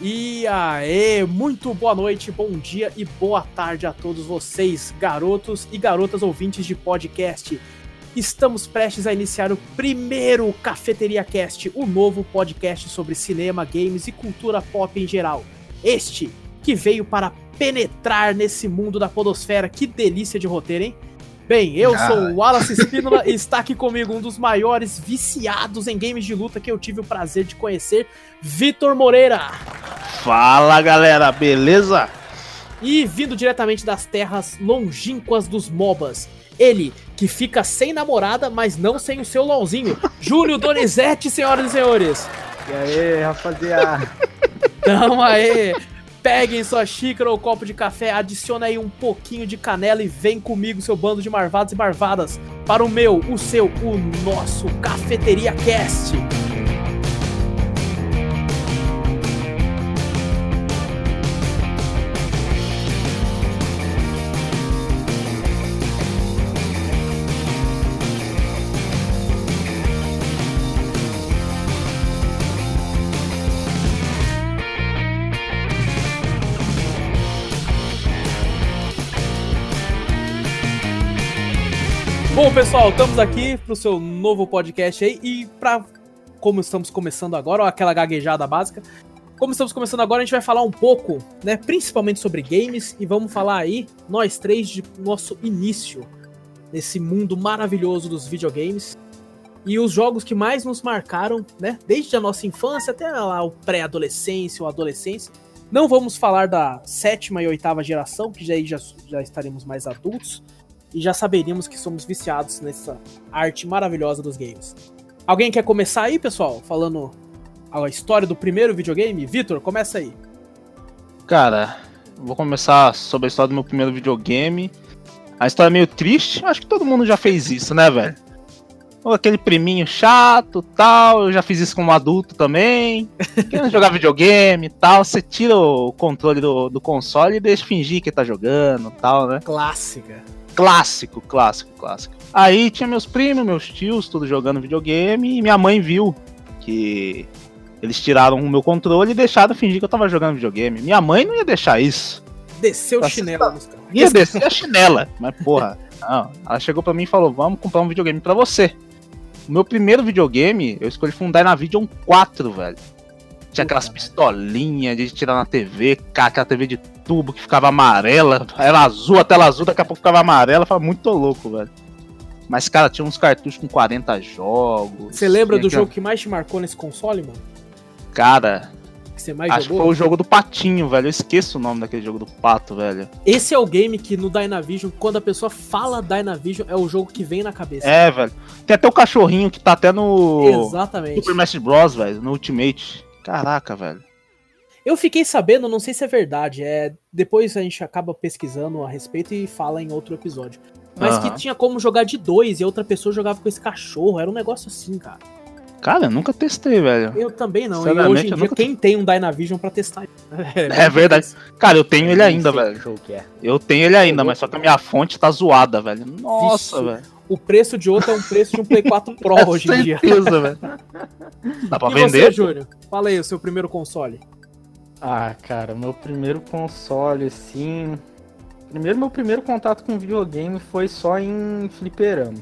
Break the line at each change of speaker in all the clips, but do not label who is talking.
E aê, muito boa noite, bom dia e boa tarde a todos vocês, garotos e garotas ouvintes de podcast. Estamos prestes a iniciar o primeiro Cafeteria Cast, o novo podcast sobre cinema, games e cultura pop em geral. Este que veio para penetrar nesse mundo da podosfera. Que delícia de roteiro, hein? Bem, eu ah. sou o Wallace Espínola e está aqui comigo um dos maiores viciados em games de luta que eu tive o prazer de conhecer, Vitor Moreira.
Fala galera, beleza?
E vindo diretamente das terras longínquas dos MOBAs, ele que fica sem namorada, mas não sem o seu LOLzinho, Júlio Donizete, senhoras e senhores.
E aí, rapaziada?
Tamo aí. Peguem sua xícara ou copo de café, adicione aí um pouquinho de canela e vem comigo, seu bando de marvados e marvadas, para o meu, o seu, o nosso Cafeteria Cast. Pessoal, estamos aqui pro seu novo podcast aí e para como estamos começando agora, ó, aquela gaguejada básica. Como estamos começando agora, a gente vai falar um pouco, né, principalmente sobre games e vamos falar aí nós três de nosso início nesse mundo maravilhoso dos videogames e os jogos que mais nos marcaram, né, desde a nossa infância até lá o pré-adolescência ou adolescência. Não vamos falar da sétima e oitava geração, que já, já, já estaremos mais adultos e já saberíamos que somos viciados nessa arte maravilhosa dos games. Alguém quer começar aí, pessoal? Falando a história do primeiro videogame? Vitor, começa aí.
Cara, vou começar sobre a história do meu primeiro videogame. A história é meio triste, acho que todo mundo já fez isso, né, velho? Aquele priminho chato tal, eu já fiz isso como adulto também. Querendo jogar videogame e tal, você tira o controle do, do console e deixa fingir que tá jogando tal, né?
Clássica.
Clássico, clássico, clássico. Aí tinha meus primos, meus tios, tudo jogando videogame, e minha mãe viu que eles tiraram o meu controle e deixaram fingir que eu tava jogando videogame. Minha mãe não ia deixar isso.
Desceu o chinelo nos
caras. Ia descer a chinela, mas porra. Não. Ela chegou pra mim e falou: Vamos comprar um videogame pra você. O meu primeiro videogame, eu escolhi foi um Dynavision 4, velho. Tinha aquelas pistolinhas de tirar na TV, aquela TV de tubo que ficava amarela, era azul, a tela azul, daqui a pouco ficava amarela, foi muito louco, velho. Mas, cara, tinha uns cartuchos com 40 jogos.
Você lembra do jogo que mais te marcou nesse console, mano?
Cara, que você mais acho jogou? que foi o jogo do Patinho, velho. Eu esqueço o nome daquele jogo do Pato, velho.
Esse é o game que no Dynavision, quando a pessoa fala Dynavision, é o jogo que vem na cabeça.
É, velho. Tem até o cachorrinho que tá até no.
Exatamente.
Super Smash Bros, velho, no Ultimate. Caraca, velho.
Eu fiquei sabendo, não sei se é verdade, é depois a gente acaba pesquisando a respeito e fala em outro episódio. Mas que tinha como jogar de dois e outra pessoa jogava com esse cachorro, era um negócio assim, cara.
Cara, eu nunca testei, velho.
Eu também não. E hoje em dia, quem tem um Dynavision pra testar?
É, é verdade. Cara, eu tenho ele ainda, velho. Jogo que é. Eu tenho ele ainda, mas só que a minha fonte tá zoada, velho. Nossa, velho.
O preço de outro é um preço de um Play 4 Pro é hoje em dia.
Certeza, velho.
Dá pra e vender? Você, Júnior? Fala aí o seu primeiro console.
Ah, cara, meu primeiro console, assim. Primeiro, meu primeiro contato com videogame foi só em fliperama.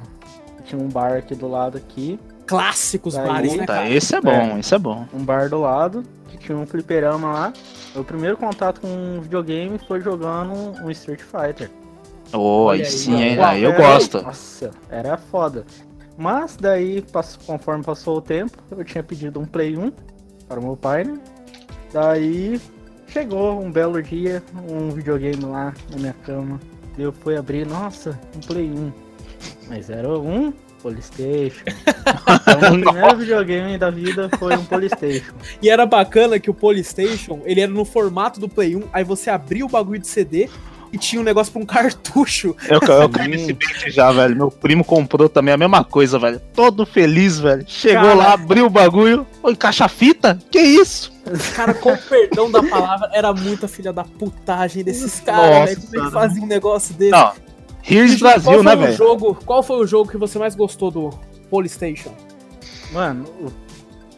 Tinha um bar aqui do lado aqui.
Clássicos Daí, bares,
né, cara? Esse é bom, é, esse é bom.
Um bar do lado, que tinha um fliperama lá. Meu primeiro contato com videogame foi jogando um Street Fighter.
Oh, aí sim, aí, aí eu gosto.
Nossa, era foda. Mas daí, conforme passou o tempo, eu tinha pedido um Play 1 para o meu pai, né? Daí chegou um belo dia, um videogame lá na minha cama. Eu fui abrir, nossa, um Play 1. Mas era um Polystation. Então, o primeiro videogame da vida foi um Polystation.
E era bacana que o Polystation, ele era no formato do Play 1, aí você abria o bagulho de CD e tinha um negócio pra um cartucho.
Eu, eu caí nesse bait já, velho. Meu primo comprou também a mesma coisa, velho. Todo feliz, velho. Chegou Cara... lá, abriu o bagulho. Oi, caixa fita? Que isso?
Cara, com perdão da palavra, era muita filha da putagem desses caras, né? Como é que fazia um negócio desse? Não.
Here's Brasil, né, velho?
Jogo, qual foi o jogo que você mais gostou do Polystation?
Mano,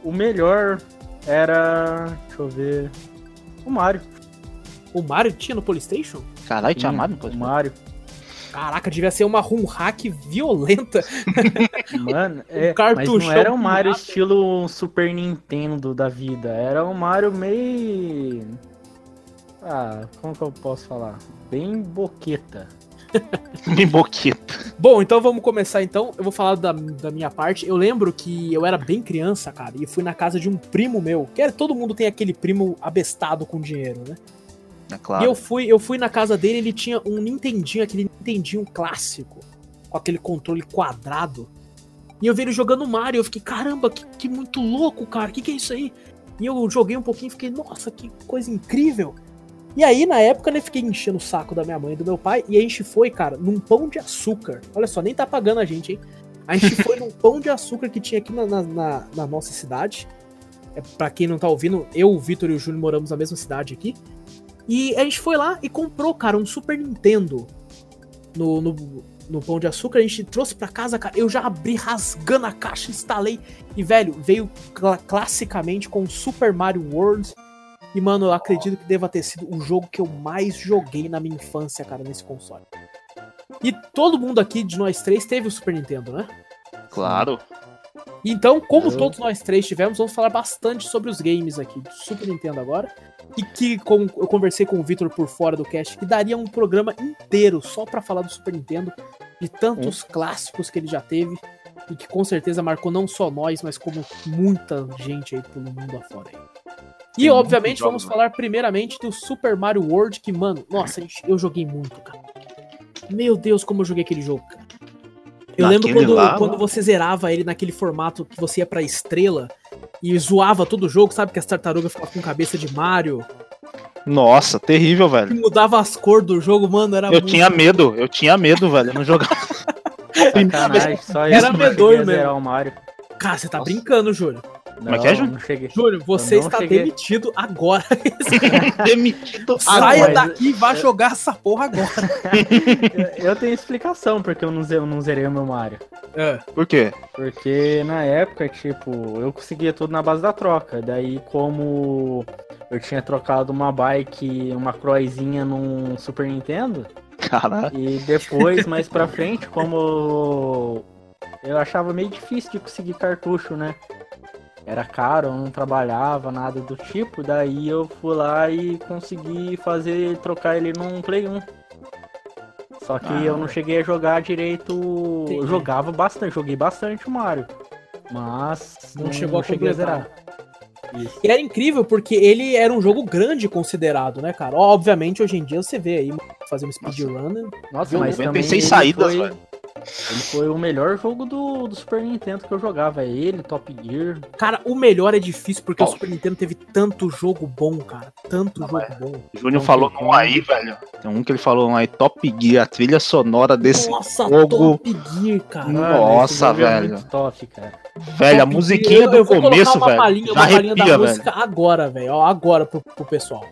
o, o melhor era. Deixa eu ver. O Mario.
O Mario tinha no Playstation?
Caralho, tinha
Sim,
Mario?
O Mario.
Caraca, devia ser uma ROM hack violenta.
Mano, é, mas
cartuchão
não era um Mario
pirata.
estilo Super Nintendo da vida. Era um Mario meio. Ah, como que eu posso falar? Bem boqueta.
Bem boqueta.
Bom, então vamos começar então. Eu vou falar da, da minha parte. Eu lembro que eu era bem criança, cara, e fui na casa de um primo meu. Que era, todo mundo tem aquele primo abestado com dinheiro, né?
É claro.
E eu fui, eu fui na casa dele, ele tinha um Nintendinho, aquele Nintendinho clássico, com aquele controle quadrado. E eu vi ele jogando Mario, eu fiquei, caramba, que, que muito louco, cara, que que é isso aí? E eu joguei um pouquinho e fiquei, nossa, que coisa incrível. E aí, na época, né, fiquei enchendo o saco da minha mãe e do meu pai, e a gente foi, cara, num pão de açúcar. Olha só, nem tá pagando a gente, hein? A gente foi num pão de açúcar que tinha aqui na, na, na- nossa cidade. É, pra quem não tá ouvindo, eu, o Vitor e o Júnior moramos na mesma cidade aqui. E a gente foi lá e comprou, cara, um Super Nintendo no, no, no Pão de Açúcar. A gente trouxe pra casa, cara. Eu já abri rasgando a caixa, instalei. E, velho, veio cla- classicamente com Super Mario World. E, mano, eu acredito que deva ter sido o jogo que eu mais joguei na minha infância, cara, nesse console. E todo mundo aqui de nós três teve o Super Nintendo, né?
Claro.
Então, como
Eu-
todos nós três tivemos, vamos falar bastante sobre os games aqui do Super Nintendo agora. E que, como eu conversei com o Victor por fora do cast, que daria um programa inteiro só pra falar do Super Nintendo, de tantos clássicos que ele já teve, e que com certeza marcou não só nós, mas como muita gente aí pelo mundo afora. Aí. E,
Tem
obviamente, vamos
jogos,
falar primeiramente do Super Mario World, que, mano, nossa, eu joguei muito, cara. Meu Deus, como eu joguei aquele jogo, cara. Eu lembro quando,
lá,
quando você zerava ele naquele formato que você ia pra estrela e zoava todo o jogo, sabe? Que as tartarugas ficavam com cabeça de Mario.
Nossa, terrível,
E
velho.
mudava as cores do jogo, mano, era
Eu
muito...
tinha medo, eu tinha medo, velho. Eu não jogava.
Sacanagem, só
Era
isso eu
medonho mesmo.
zerar o Mario.
Cara, você tá
Nossa.
brincando, Júlio.
Não,
é que é, Júnior?
Júlio, você
Eu
está
cheguei.
demitido agora.
Demitido.
Saia daqui e vá jogar essa porra agora.
Eu tenho explicação porque eu não eu não zerei o meu Mario.
É.
Por quê?
Porque na época, tipo, eu conseguia tudo na base da troca. Daí, como eu tinha trocado uma bike, uma croizinha num Super Nintendo,
Caralho.
e depois, mais pra frente, como eu achava meio difícil de conseguir cartucho, né? Era caro, eu não trabalhava, nada do tipo. Daí eu fui lá e consegui fazer, trocar ele num Play 1. Só que
Ah.
eu não cheguei a jogar direito.
Entendi.
Eu jogava bastante, joguei bastante o Mario. Mas
Não chegou a
cheguei
completar.
Isso.
E era incrível porque ele era um jogo grande considerado, né, cara? Obviamente, hoje em dia você vê aí fazendo speedrun.
Nossa,
Viu?
mas
96
também ele
saídas,
foi,
velho.
Ele foi o melhor jogo do, do Super Nintendo que eu jogava. É ele, Top Gear.
Cara, o melhor é difícil porque o? Super Nintendo teve tanto jogo bom, cara. Tanto
Não,
jogo
é.
bom.
O Júnior falou um aí, velho. Tem um que ele falou um aí, Top Gear, a trilha sonora desse
Nossa,
jogo.
Top Gear, cara.
Nossa,
é
velho.
muito top, cara.
velho, a
Top
musiquinha
Gear,
do
eu
começo,
uma
velho.
palhinha,
Já
uma palhinha da
arrepia, velho.
música agora, velho. Ó, agora pro, pro pessoal.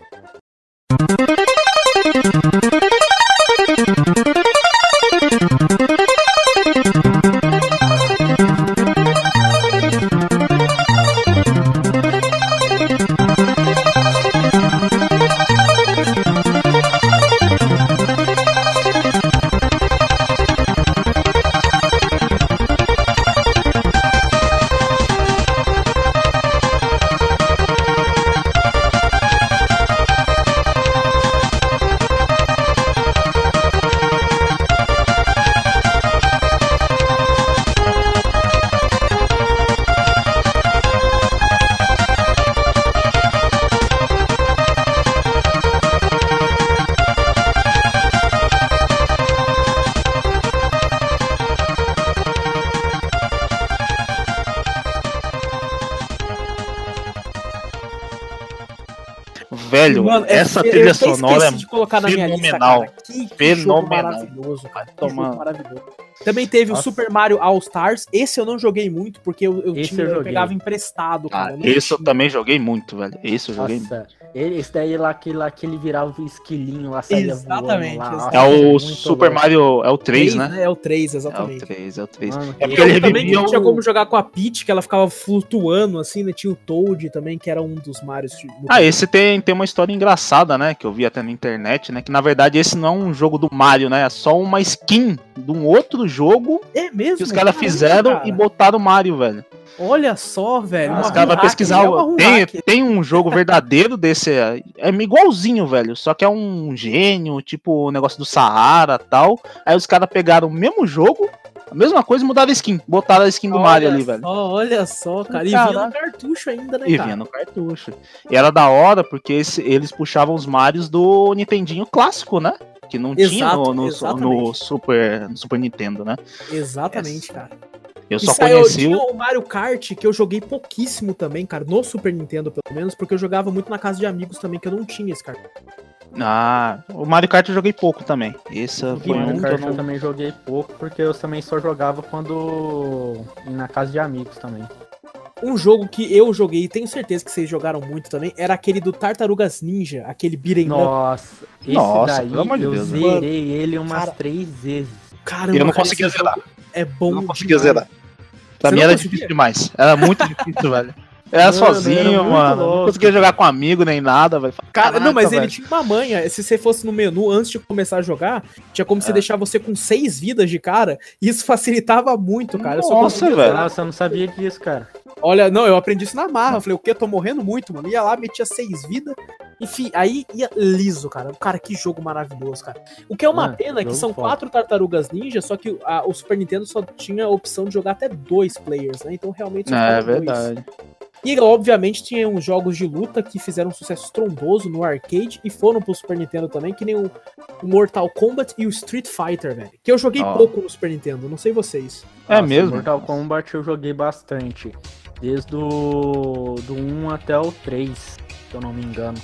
Essa
fe- eu
trilha
até
sonora é
de colocar na minha lista,
fenomenal.
cara. Que, que jogo
Fenomenal.
maravilhoso, cara. Que
Toma.
jogo maravilhoso. Também teve o
Nossa.
Super Mario All Stars. Esse eu não joguei muito porque eu, eu, tinha,
eu
eu pegava emprestado, cara.
Ah,
eu
esse eu
tinha.
também joguei muito, velho. Esse eu joguei muito.
Nossa, Ele, esse daí lá que, lá que ele virava o esquilinho lá, saía
Exatamente,
voando lá.
exatamente.
É
Nossa,
o Super
louco.
Mario. É o 3, né?
É o 3,
É o
exatamente.
3, é o 3.
Mano,
É porque
eu
ele
também
revivia
que tinha como jogar com a Peach, que ela ficava flutuando, assim, né? Tinha o Toad também, que era um dos Marios. do-
Ah, esse tem, tem uma história engraçada, né? Que eu vi até na internet, né? Que na verdade esse não é um jogo do Mario, né? É só uma skin de um outro jogo
É mesmo?
que os caras fizeram
cara.
e botaram o Mario, velho.
Olha só, velho.
Os caras vão pesquisar.
é
o- Tem, tem um jogo verdadeiro desse. É, é igualzinho, velho. Só que é um gênio, tipo o negócio do Sahara tal. Aí os caras pegaram o mesmo jogo, a mesma coisa e mudaram a skin. Botaram a skin do
Olha
Mario ali,
só,
velho.
Olha só, cara. E vinha no cartucho ainda, né,
E
cara?
vinha no cartucho. E era da hora porque esse- eles puxavam os Marios do Nintendinho clássico, né? Que não tinha
Exato,
no, no- no
exatamente.
Super, no Super Nintendo, né?
Exatamente, cara.
Eu
E
só
saiu-
conheci o.
o Mario Kart, que eu joguei pouquíssimo também, cara, no Super Nintendo, pelo menos, porque eu jogava muito na casa de amigos também, que eu não tinha esse cara.
Ah, o Mario Kart eu joguei pouco também. Esse foi
Mario
um que
Kart
eu
eu
não.
também joguei pouco, porque eu também só jogava quando. na casa de amigos também.
Um jogo que eu joguei, e tenho certeza que vocês jogaram muito também, era aquele do Tartarugas Ninja, aquele beat'em.
Nossa, esse
Nossa,
daí
pelo amor de
eu
Deus, né?
zerei ele umas
Cara,
três vezes.
Caramba,
Eu não
cara,
zerar.
É bom
Eu não conseguia zerar. Pra
Você
mim
não
era
conseguia?
difícil demais. Era muito difícil, velho. Era
Mano, era
sozinho,
muito
mano. Não
louco.
conseguia jogar com amigo nem nada, velho.
Cara, não, mas ele
velho.
tinha uma manha. Se você fosse no menu antes de começar a jogar, tinha como se
É.
deixar você com seis vidas de cara. E isso facilitava muito, cara. Eu só
Nossa,
conseguia
velho.
Nossa, eu não sabia disso, cara.
Olha, não, eu aprendi isso na marra. Eu falei, o quê? Tô morrendo muito, mano. Ia lá, metia seis vidas. Enfim, aí ia liso, cara. Cara, que jogo maravilhoso, cara. O que é uma
Mano,
pena é que são
foda.
quatro tartarugas ninja, só que a- o Super Nintendo só tinha a opção de jogar até dois players, né? Então realmente só
É
ficavam dois.
verdade.
E obviamente tinha uns jogos de luta que fizeram um sucesso estrondoso no arcade e foram pro Super Nintendo também, que nem o, Mortal Kombat e o Street Fighter, velho. Que eu joguei
Ó.
pouco no Super Nintendo, não sei vocês.
É
Nossa,
mesmo?
Mortal Kombat eu joguei bastante. Desde o do 1 até o 3, se eu não me engano.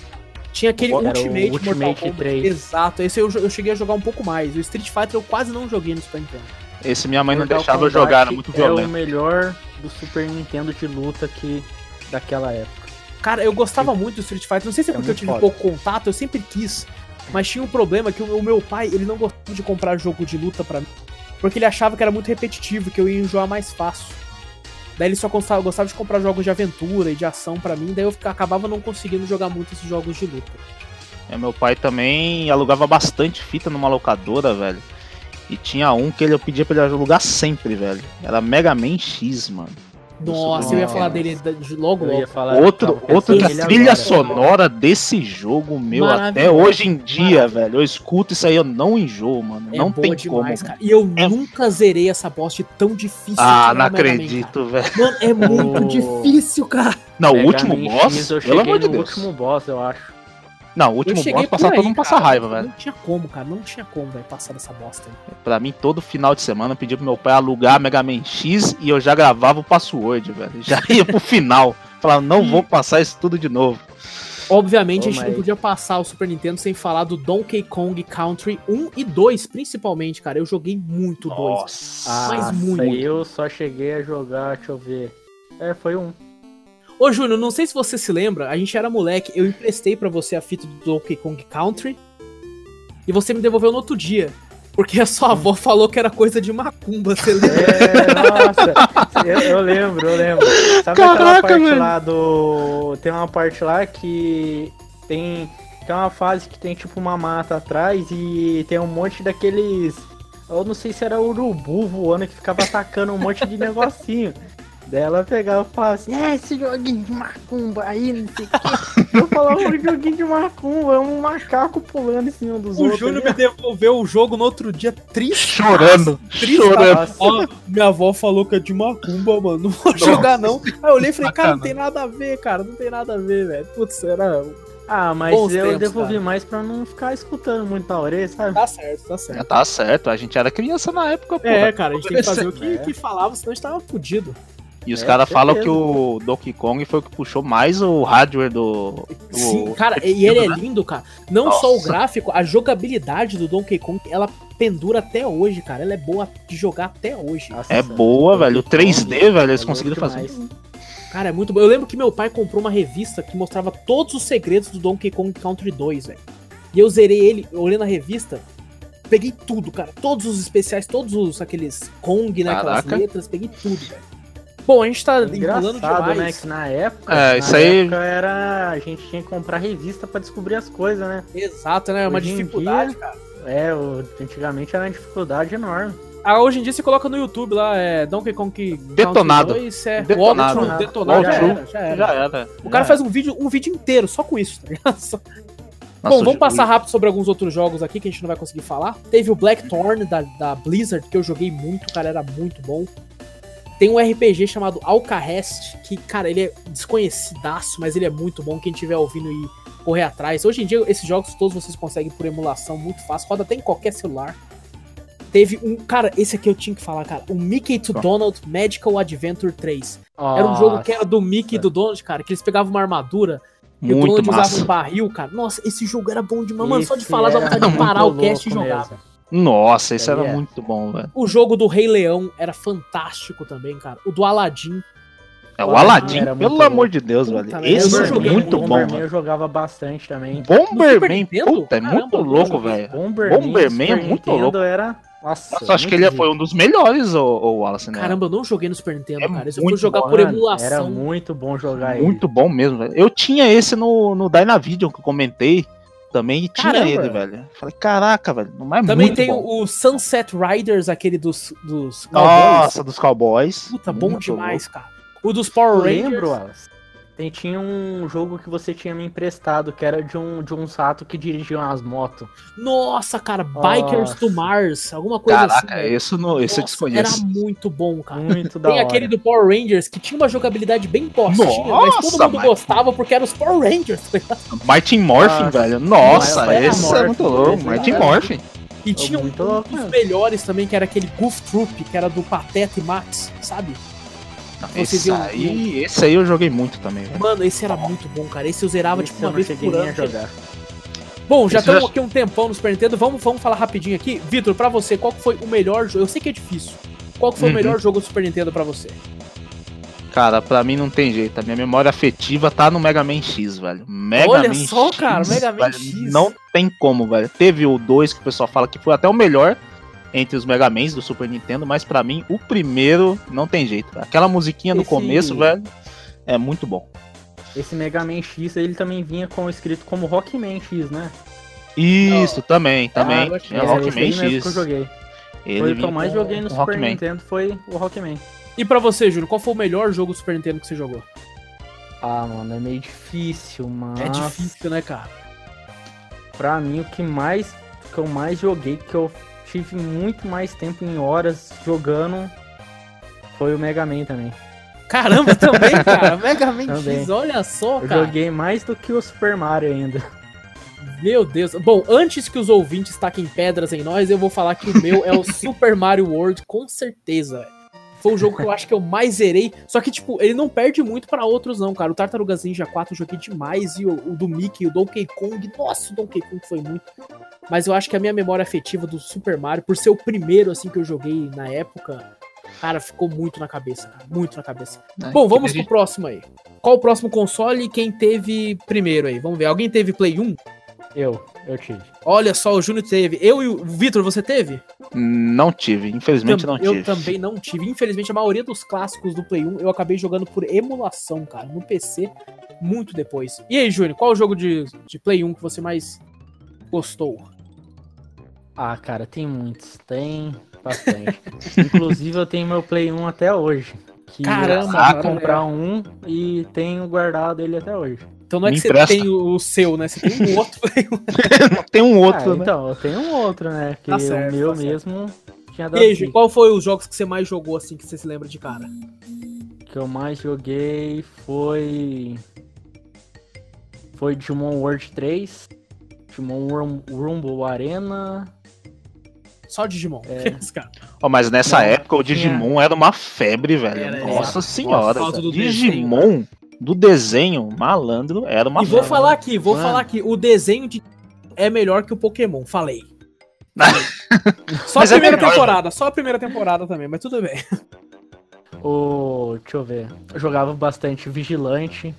Tinha aquele
Era o
Ultimate, Mortal
Ultimate
Kombat.
3.
Exato, esse eu, eu cheguei a jogar um pouco mais. O Street Fighter eu quase não joguei no Super Nintendo.
Esse minha mãe não
Mortal
deixava eu
Kombat
jogar, era muito
É o
violento.
melhor do Super Nintendo de luta que daquela época.
Cara, eu gostava muito do Street Fighter. Não sei se é
É
porque eu
muito
tive
foda.
pouco contato, eu sempre quis. Mas tinha um problema que o, meu pai, ele não gostava de comprar jogo de luta pra mim. Porque ele achava que era muito repetitivo, que eu ia enjoar mais fácil. Daí ele só gostava, gostava de comprar jogos de aventura e de ação pra mim, daí eu acabava não conseguindo jogar muito esses jogos de luta.
É, meu pai também alugava bastante fita numa locadora, velho. E tinha um que ele, eu pedia pra ele alugar sempre, velho. Era Mega Man X, mano.
Nossa, eu ia falar dele da- de- logo
Eu ia
logo.
falar
Outro, outro que a
pensando
trilha
agora.
sonora desse jogo, meu, até hoje em dia, velho. Eu escuto isso aí, eu não enjoo, mano.
É
não
boa
tem
demais,
como.
cara. E eu
É-
nunca zerei essa boss de tão difícil.
Ah,
é
não acredito, velho.
Mano, é muito difícil, cara.
Não, o último boss,
X, eu
pelo amor de
no
Deus.
último boss, eu acho.
Não, o último boss passar todo mundo passa raiva, velho.
Não tinha como, cara. Não tinha como, velho, passar dessa bosta aí.
Pra mim, todo final de semana eu pedia pro meu pai alugar Mega Man X e eu já gravava o password, velho. Já ia pro final. Falava, não vou passar isso tudo de novo.
Obviamente, a gente não podia passar o Super Nintendo sem falar do Donkey Kong Country 1 e 2, principalmente, cara. Eu joguei muito o 2.
Nossa.
Mas
Ah,
muito.
aí eu só cheguei a jogar, deixa eu ver. É, foi um.
Ô, Júnior, não sei se você se lembra, a gente era moleque, eu emprestei pra você a fita do Donkey Kong Country e você me devolveu no outro dia. Porque a sua avó falou que era coisa de macumba, você lembra?
É, nossa, eu, eu lembro, eu lembro. Sabe aquela
Caraca,
parte
velho.
lá do. Tem uma parte lá que tem. Tem uma fase que tem tipo uma mata atrás e tem um monte daqueles. Eu não sei se era urubu voando que ficava atacando um monte de negocinho. Daí ela pegava e falava assim, é esse joguinho de macumba aí, não sei o quê. Eu falava, um joguinho de macumba, é um macaco pulando em cima dos
O
outros.
Júnior
ali.
me devolveu o jogo no outro dia triste.
Chorando,
Triste,
chorando.
Ó, minha avó falou que é de macumba, mano. Não vou jogar, não. Aí eu olhei e falei, cara, não tem nada a ver, cara. Não tem nada a ver, velho. Putz, era.
Ah, mas
Bons
eu
tempos,
devolvi
cara.
mais pra não ficar escutando muito na orelha, sabe?
Tá certo, tá certo.
tá certo, a gente era criança na época, pô.
É, cara, a gente tem que fazer o que,
É.
que falava, senão a gente tava fudido.
E os
É,
caras falam que o Donkey Kong foi o que puxou mais o hardware do. do-
Sim, cara, e ele é
né?
lindo, cara. Não só o
Nossa.
gráfico, a jogabilidade do Donkey Kong, ela pendura até hoje, cara. Ela é boa de jogar até hoje.
Nossa,
É boa, velho. O
Donkey
3D,
Kong,
velho, eles
é
conseguiram fazer.
demais.
Cara, é muito bom. Eu lembro que meu pai comprou uma revista que mostrava todos os segredos do Donkey Kong Country 2, velho. E eu zerei ele, olhando a revista, peguei tudo, cara. Todos os especiais, todos os aqueles Kong, né? Aquelas
Caraca.
letras, peguei tudo, velho. Bom, a gente tá
Engraçado, né?
demais.
Que na época,
É,
na
isso aí-
época era. A gente tinha que comprar revista pra descobrir as coisas, né?
Exato, né? É uma dificuldade,
dia-
cara.
É, antigamente era uma dificuldade enorme.
Ah, hoje em dia você coloca no YouTube lá, é Donkey Kong
Detonado.
2, é
Detonado.
walkthrough, detonado, já era, já era.
Já era.
O cara faz um vídeo, um vídeo inteiro só com isso, tá ligado? Só-
Nossa,
Bom, vamos passar rápido sobre alguns outros jogos aqui que a gente não vai conseguir falar. Teve o Blackthorn da, da Blizzard, que eu joguei muito, cara, era muito bom. Tem um RPG chamado Alcahest, que, cara, ele é desconhecidaço, mas ele é muito bom. Quem estiver ouvindo e correr atrás. Hoje em dia, esses jogos todos vocês conseguem por emulação muito fácil, roda até em qualquer celular. Teve um. Cara, esse aqui eu tinha que falar, cara. O Mickey to? Donald Magical Adventure 3. Era um jogo que era do Mickey e do Donald, cara, que eles pegavam uma armadura e o
Muito
Donald usava
massa.
um barril, cara. Nossa, esse jogo era bom demais. Mano, só de falar dá vontade de parar o
muito
cast e jogar.
mesmo.
Nossa, isso era
É.
muito bom, velho.
O jogo do Rei Leão era fantástico também, cara. O do Aladdin.
É, o Aladdin, pelo
muito
amor de Deus,
Puta
velho. Esse
eu
é muito
o
bom,
Bomberman
velho.
eu jogava bastante também.
Bomberman, puta, é muito louco, velho.
Bomberman,
Bomberman é
Super
muito
Nintendo
louco.
Era... Nossa,
Nossa, acho que
muito
ele foi um dos melhores, o, o Wallace, né?
Caramba, eu não joguei no Super Nintendo,
É
cara. Eu fui
muito
jogar
bom,
por
Mano,
emulação.
Era muito bom jogar ele.
Muito bom mesmo, velho. Eu tinha esse no, no Dynavision que eu comentei também e tinha
Caramba.
ele, velho. Falei, caraca, velho, não é
Também
muito
tem
bom.
o, o Sunset Riders, aquele dos, dos
Nossa, dos Cowboys.
Puta, bom
Muito
demais, cara. O dos Power
Eu
Rangers.
lembro, Wallace. Tem, tinha um jogo que você tinha me emprestado, que era de um, de um sato que dirigia umas motos.
Nossa, cara, Bikers
Nossa.
to Mars, alguma coisa
Caraca,
assim. velho.
isso, não, esse eu
Nossa,
desconheço.
Era muito bom, cara.
Muito da
Tem
hora.
aquele do Power Rangers que tinha uma jogabilidade bem tostinha, mas todo
Nossa,
mundo gostava porque era os Power Rangers. tá?
Mighty Morphin,
Nossa.
velho. Nossa,
Mighty
esse é
Morphin,
muito louco. Mighty Morphin.
E tinha um
louco
dos melhores também, que era aquele Goof Troop, que era do Pateta e Max, sabe? Você
Esse
um-
aí, esse aí eu joguei muito também, velho.
Mano, esse era muito bom, cara. Esse eu zerava
Esse
tipo
eu
uma vez por ano.
jogar.
Bom, já
Esse já-
estamos aqui um tempão no Super Nintendo. Vamos, vamos falar rapidinho aqui. Vitor, pra você, qual que foi o melhor jogo? Eu sei que é difícil. Qual que foi
Uhum.
o melhor jogo do Super Nintendo pra você?
Cara, pra mim não tem jeito. A minha memória afetiva tá no Mega Man X, velho. Mega
Olha
Man
só, cara, Mega Man
velho,
X.
Não tem como, velho. Teve o 2 que o pessoal fala que foi até o melhor entre os Mega Mans do Super Nintendo, mas pra mim o primeiro não tem jeito. velho. Aquela musiquinha no
Esse-
começo, velho, é muito bom.
Esse Mega Man X, ele também vinha com escrito como Rockman X, né?
Isso, também, também.
eu
Tinha
é,
Rockman
aí mesmo
X.
que eu joguei.
Ele
foi o que eu mais joguei no Super
Rockman.
Nintendo, foi o Rockman.
E pra você, Júlio, qual foi o melhor jogo do Super Nintendo que você jogou?
Ah, mano, é meio difícil, mas...
É difícil, né, cara?
Pra mim, o que mais que eu mais joguei, que eu tive muito mais tempo em horas jogando, foi o Mega Man também.
Caramba, também, cara. Mega Man
Também.
X, olha só,
Eu
cara.
joguei mais do que o Super Mario ainda.
Meu Deus. Bom, antes que os ouvintes taquem pedras em nós, eu vou falar que o meu é o Super Mario World, com certeza. velho. Foi o jogo que eu acho que eu mais zerei. Só que, tipo, ele não perde muito pra outros, não, cara. O Tartarugas Ninja 4 eu joguei demais. E o, o do Mickey, o Donkey Kong. Nossa, o Donkey Kong foi muito. Mas eu acho que a minha memória afetiva do Super Mario, por ser o primeiro, assim, que eu joguei na época, cara, ficou muito na cabeça, cara. Muito na cabeça.
né?
Bom, vamos pro próximo aí. Qual o próximo console e quem teve primeiro aí? Vamos ver. Alguém teve Play 1?
Eu, eu tive.
Olha só, o Júnior teve. Eu e o Vitor, você teve?
Não tive, infelizmente
Tam-
não tive.
Eu também não tive. Infelizmente, a maioria dos clássicos do Play 1 eu acabei jogando por emulação, cara, no PC, muito depois. E aí, Júnior, qual o jogo de, de Play 1 que você mais gostou?
Ah, cara, tem muitos. Tem bastante. Inclusive, eu tenho meu Play 1 até hoje. Que
Caramba,
eu
cara,
comprar um e tenho guardado ele até hoje.
Então não é
Me
que você
empresta.
tem o, seu, né? Você tem um outro Play 1.
Tem um outro,
Ah,
né?
Então, eu tenho um outro, né? Que
Tá certo,
o meu
tá certo.
mesmo tinha
E
dado
aí, Júnior, qual foi os jogos que você mais jogou, assim, que você se lembra de cara?
que eu mais joguei foi. Foi Digimon World 3, Digimon Rum- Rumble Arena.
Só Digimon.
É.
Ó, mas nessa
Não,
época o
tinha-
Digimon era uma febre, velho.
Era, era.
Nossa senhora.
Por causa do
desenho, malandro, era uma
E vou falar aqui, vou
Mano.
falar aqui, o desenho de é melhor que o Pokémon, falei. Só a
é
primeira
melhor,
temporada, só a primeira temporada também, mas tudo bem.
O. Deixa eu ver. Eu jogava bastante Vigilante.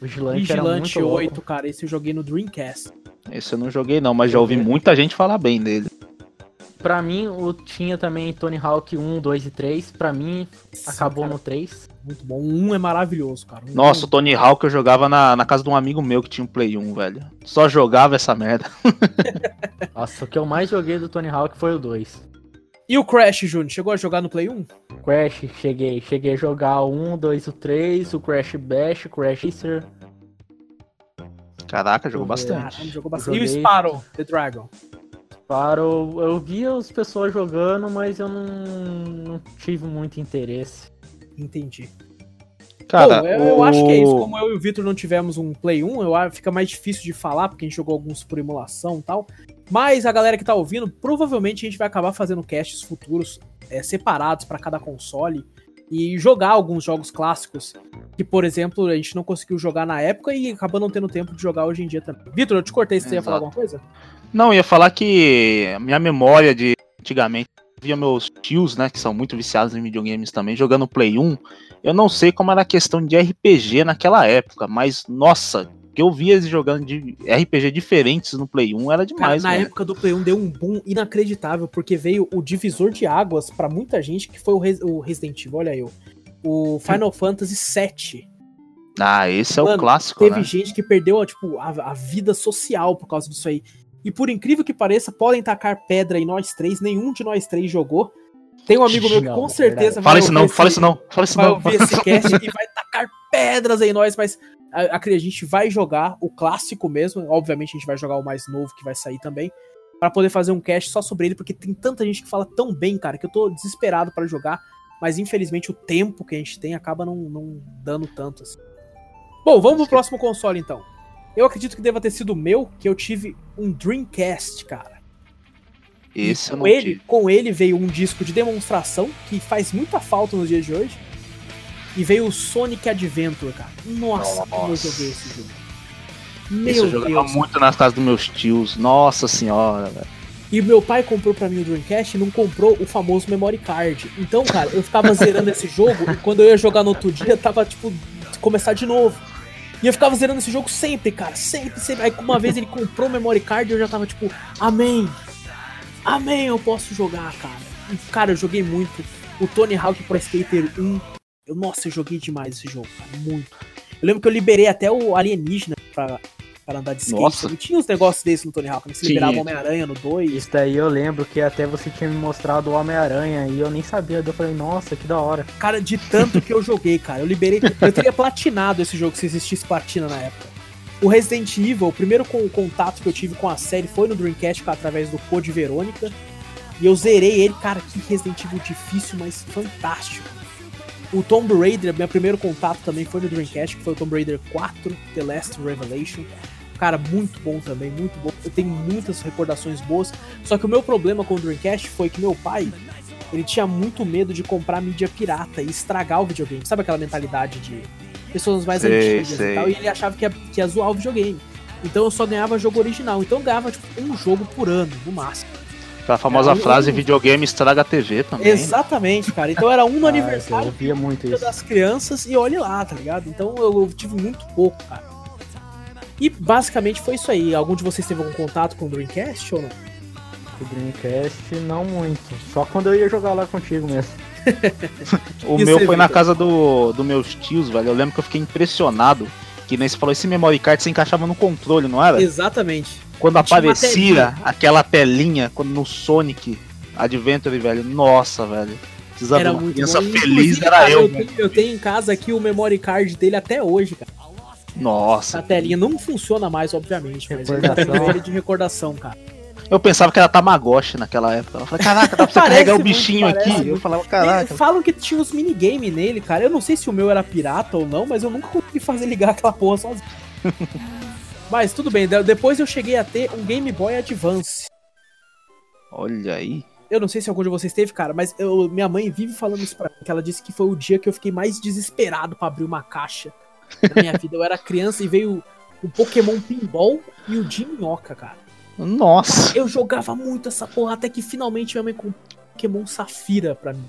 Vigilante, era
Vigilante
muito
8,
louco.
cara, esse eu joguei no Dreamcast.
Esse eu não joguei não, mas já ouvi muita gente falar bem dele.
Pra mim, o, tinha também Tony Hawk 1, 2 e 3. Pra mim, acabou
cara,
no 3.
Muito bom. Um é maravilhoso, cara. Um-
Nossa, o Tony Hawk eu jogava na, na casa de um amigo meu que tinha um Play 1, velho. Só jogava essa merda.
Nossa, o que eu mais joguei do Tony Hawk foi o 2.
E o Crash, Júnior? Chegou a jogar no Play 1?
Crash, cheguei. Cheguei a jogar o 1, 2 e o 3, o Crash Bash, o Crash Racer.
Caraca, jogou bastante.
Caramba, jogou bastante. E o
Joguei.
Sparrow, The Dragon?
Eu, eu via as pessoas jogando, mas eu não, não tive muito interesse.
Entendi.
Cara,
Bom, eu, eu acho que é isso.
o-
Como eu e o Vitor não tivemos um Play 1, eu acho fica mais difícil de falar, porque a gente jogou alguns por emulação e tal. Mas a galera que tá ouvindo, provavelmente a gente vai acabar fazendo casts futuros é, separados pra cada console e jogar alguns jogos clássicos que, por exemplo, a gente não conseguiu jogar na época e acaba não tendo tempo de jogar hoje em dia também. Vitor, eu te cortei, você ia falar
Exato.
alguma coisa?
Não, eu ia falar que a minha memória de antigamente, via meus tios, né, que são muito viciados em videogames também, jogando Play 1. Eu não sei como era a questão de RPG naquela época, mas nossa, que eu via eles jogando de RPG diferentes no Play 1 era
Cara,
demais,
na
velho.
época do Play 1 deu um boom inacreditável, porque veio o divisor de águas pra muita gente, que foi o, o Resident Evil, olha eu. O Final Fantasy VII.
Ah, esse é o
Mano,
clássico,
Teve
né?
gente que perdeu tipo, a, a vida social por causa disso aí. E por incrível que pareça, podem tacar pedra em nós três, nenhum de nós três jogou. Tem um amigo meu que
Não,
com certeza
Fala
vai
isso não,
esse-
fala isso não, fala isso
vai
não.
ouvir esse cast e vai tacar pedras em nós, mas a, a, a gente vai jogar o clássico mesmo. Obviamente a gente vai jogar o mais novo que vai sair também. Pra poder fazer um cast só sobre ele, porque tem tanta gente que fala tão bem, cara, que eu tô desesperado pra jogar. Mas infelizmente o tempo que a gente tem acaba não, não dando tanto assim. Bom, vamos pro próximo console então. Eu acredito que deva ter sido o meu, que eu tive um Dreamcast, cara.
Esse eu
com
não
ele,
tive.
com ele veio um disco de demonstração que faz muita falta nos dias de hoje. E veio o Sonic Adventure, cara. Nossa, como eu
Nossa.
joguei esse jogo.
Esse
Meu
eu jogava
Deus.
muito nas casas dos meus tios. Nossa senhora, velho.
E meu pai comprou pra mim o Dreamcast e não comprou o famoso memory card. Então, cara, eu ficava zerando esse jogo e quando eu ia jogar no outro dia, tava tipo começar de novo. E eu ficava zerando esse jogo sempre, cara, sempre, sempre. Aí uma vez ele comprou o memory card e eu já tava tipo, amém. Amém, eu posso jogar, cara. E, cara, eu joguei muito. O Tony Hawk Pro Skater 1. Eu, nossa, eu joguei demais esse jogo, cara, muito. Eu lembro que eu liberei até o alienígena pra, pra andar de skate.
Nossa.
Tinha uns negócios desses no Tony Hawk, né? Você
Tinha.
liberava o Homem-Aranha no 2.
Isso daí eu lembro que até você tinha me mostrado o Homem-Aranha e eu nem sabia. Daí eu falei, nossa, que da hora.
Cara, de tanto que eu joguei, cara. Eu liberei. Eu teria platinado esse jogo se existisse platina na época. O Resident Evil, o primeiro con- contato que eu tive com a série foi no Dreamcast cara, através do Code Verônica. E eu zerei ele, cara, que Resident Evil difícil, mas fantástico. O Tomb Raider, meu primeiro contato também foi no Dreamcast, que foi o Tomb Raider 4, The Last Revelation. Cara, muito bom também, muito bom. Eu tenho muitas recordações boas. Só que o meu problema com o Dreamcast foi que meu pai, ele tinha muito medo de comprar mídia pirata e estragar o videogame. Sabe aquela mentalidade de pessoas mais
Sei,
antigas
sei.
e tal? E ele achava que ia, que ia zoar o videogame. Então eu só ganhava jogo original. Então eu ganhava tipo, um jogo por ano, no máximo.
Aquela famosa
um-
frase videogame estraga a TV também.
Exatamente, cara. Então era um no
Ah,
aniversário
Eu via muito
Dia
isso.
das crianças e olhe lá, tá ligado? Então eu, eu tive muito pouco, cara. E basicamente foi isso aí. Algum de vocês teve algum contato com o Dreamcast ou não?
O Dreamcast, não muito. Só quando eu ia jogar lá contigo mesmo.
O meu foi na casa do, do meus tios, velho. Eu lembro que eu fiquei impressionado. Que nem você falou, esse memory card se encaixava no controle, não era?
Exatamente.
Quando aparecia aquela telinha, quando no Sonic Adventure, velho. Nossa, velho. Precisava
Era
uma
muito
criança
bom.
feliz,
Inclusive,
era
cara,
eu,
eu,
velho.
tenho, eu tenho em casa aqui o memory card dele até hoje, cara.
Nossa.
A telinha não funciona mais, obviamente, mas
Recordação.
ele de recordação, cara.
Eu pensava que era Tamagotchi naquela época. Eu falei, caraca, dá pra você carregar o bichinho aqui. Eu falava, caraca.
falam que tinha uns minigame nele, cara. Eu não sei se o meu era pirata ou não, mas eu nunca consegui fazer ligar aquela porra sozinho. mas tudo bem, de- depois eu cheguei a ter um Game Boy Advance.
Olha aí.
Eu não sei se algum de vocês teve, cara, mas eu- minha mãe vive falando isso pra mim, que ela disse que foi o dia que eu fiquei mais desesperado pra abrir uma caixa na minha vida. Eu era criança e veio o Pokémon Pinball e o de Minhoca, cara.
Nossa.
Eu jogava muito essa porra, até que finalmente minha mãe comprou Pokémon Safira pra mim.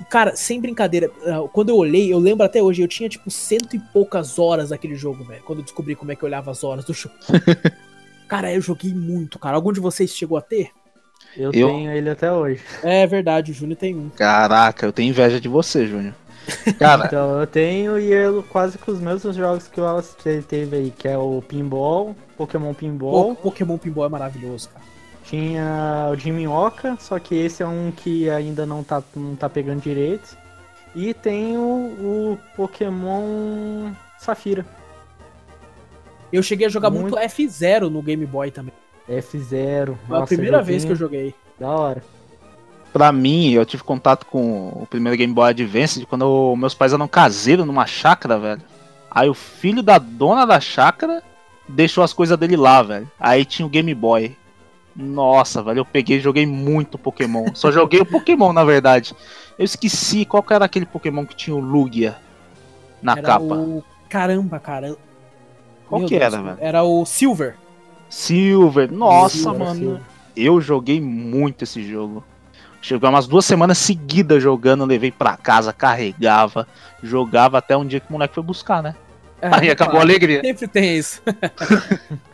E, cara, sem brincadeira, ah, quando eu olhei, eu lembro até hoje, eu tinha tipo cento e poucas horas daquele jogo, velho. Quando eu descobri como é que eu olhava as horas do jogo. cara, eu joguei muito, cara. Algum de vocês chegou a ter?
Eu,
Eu-
tenho ele até hoje.
É verdade, o Júnior tem um.
Caraca, eu tenho inveja de você, Júnior. Cara,
Então eu tenho e eu quase com os mesmos jogos que o Wallace teve aí, que é o Pinball, Pokémon
Pô,
Pinball.
Pokémon Pinball é maravilhoso, cara.
Tinha o de Minhoca, só que esse é um que ainda não tá, não tá pegando direito. E tem o, o Pokémon Safira.
Eu cheguei a jogar muito,
Muito.
F0 no Game Boy também.
F0.
Foi a primeira vez que eu joguei.
Da hora.
Pra mim, eu tive contato com o primeiro Game Boy Advance quando eu- meus pais eram caseiros numa chácara, velho. Aí o filho da dona da chácara deixou as coisas dele lá, velho. Aí tinha o Game Boy. Nossa, velho, eu peguei e joguei muito Pokémon. Só joguei o Pokémon, na verdade. Eu esqueci qual que era aquele Pokémon que tinha o Lugia na
era
capa.
o. Caramba, cara.
Qual
Meu
que
Deus,
era, velho?
Era o Silver.
Silver. Nossa,
Silver,
mano.
Silver.
Eu joguei muito esse jogo. Cheguei umas duas semanas seguidas jogando, levei pra casa, carregava, jogava até um dia que o moleque foi buscar, né? Aí acabou a
claro.
alegria.
Sempre tem isso.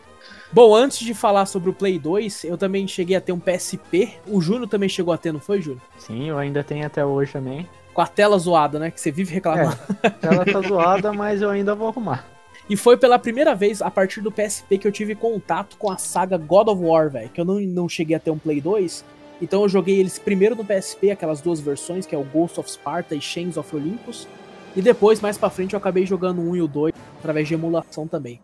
Bom, antes de falar sobre o Play 2, eu também cheguei a ter um PSP. O Júnior também chegou a ter, não foi, Júnior?
Sim, eu ainda tenho até hoje também.
Com a tela zoada, né? Que você vive reclamando.
Ela tá zoada, mas eu ainda vou arrumar.
E foi pela primeira vez, a partir do PSP, que eu tive contato com a saga God of War, velho. Que eu não, não cheguei a ter um Play 2. Então eu joguei eles primeiro no PSP, aquelas duas versões, que é o Ghost of Sparta e Chains of Olympus. E depois, mais pra frente, eu acabei jogando o 1 e o 2, através de emulação também.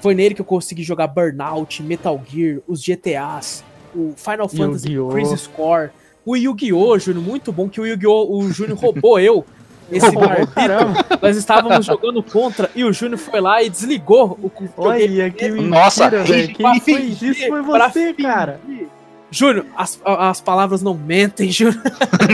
Foi nele que eu consegui jogar Burnout, Metal Gear, os GTAs, o Final Fantasy
Yu-Gi-Oh!
Crisis Score, o Yu-Gi-Oh! Júnior, muito bom que o Yu-Gi-Oh! o Júnior roubou eu. Esse
Oh,
nós estávamos jogando contra e o Júnior foi lá e desligou o videogame.
Olha, que mentira,
Nossa,
velho. Quem fez
fingir,
isso foi você,
fingir. Júnior, as, as palavras não mentem, Júnior.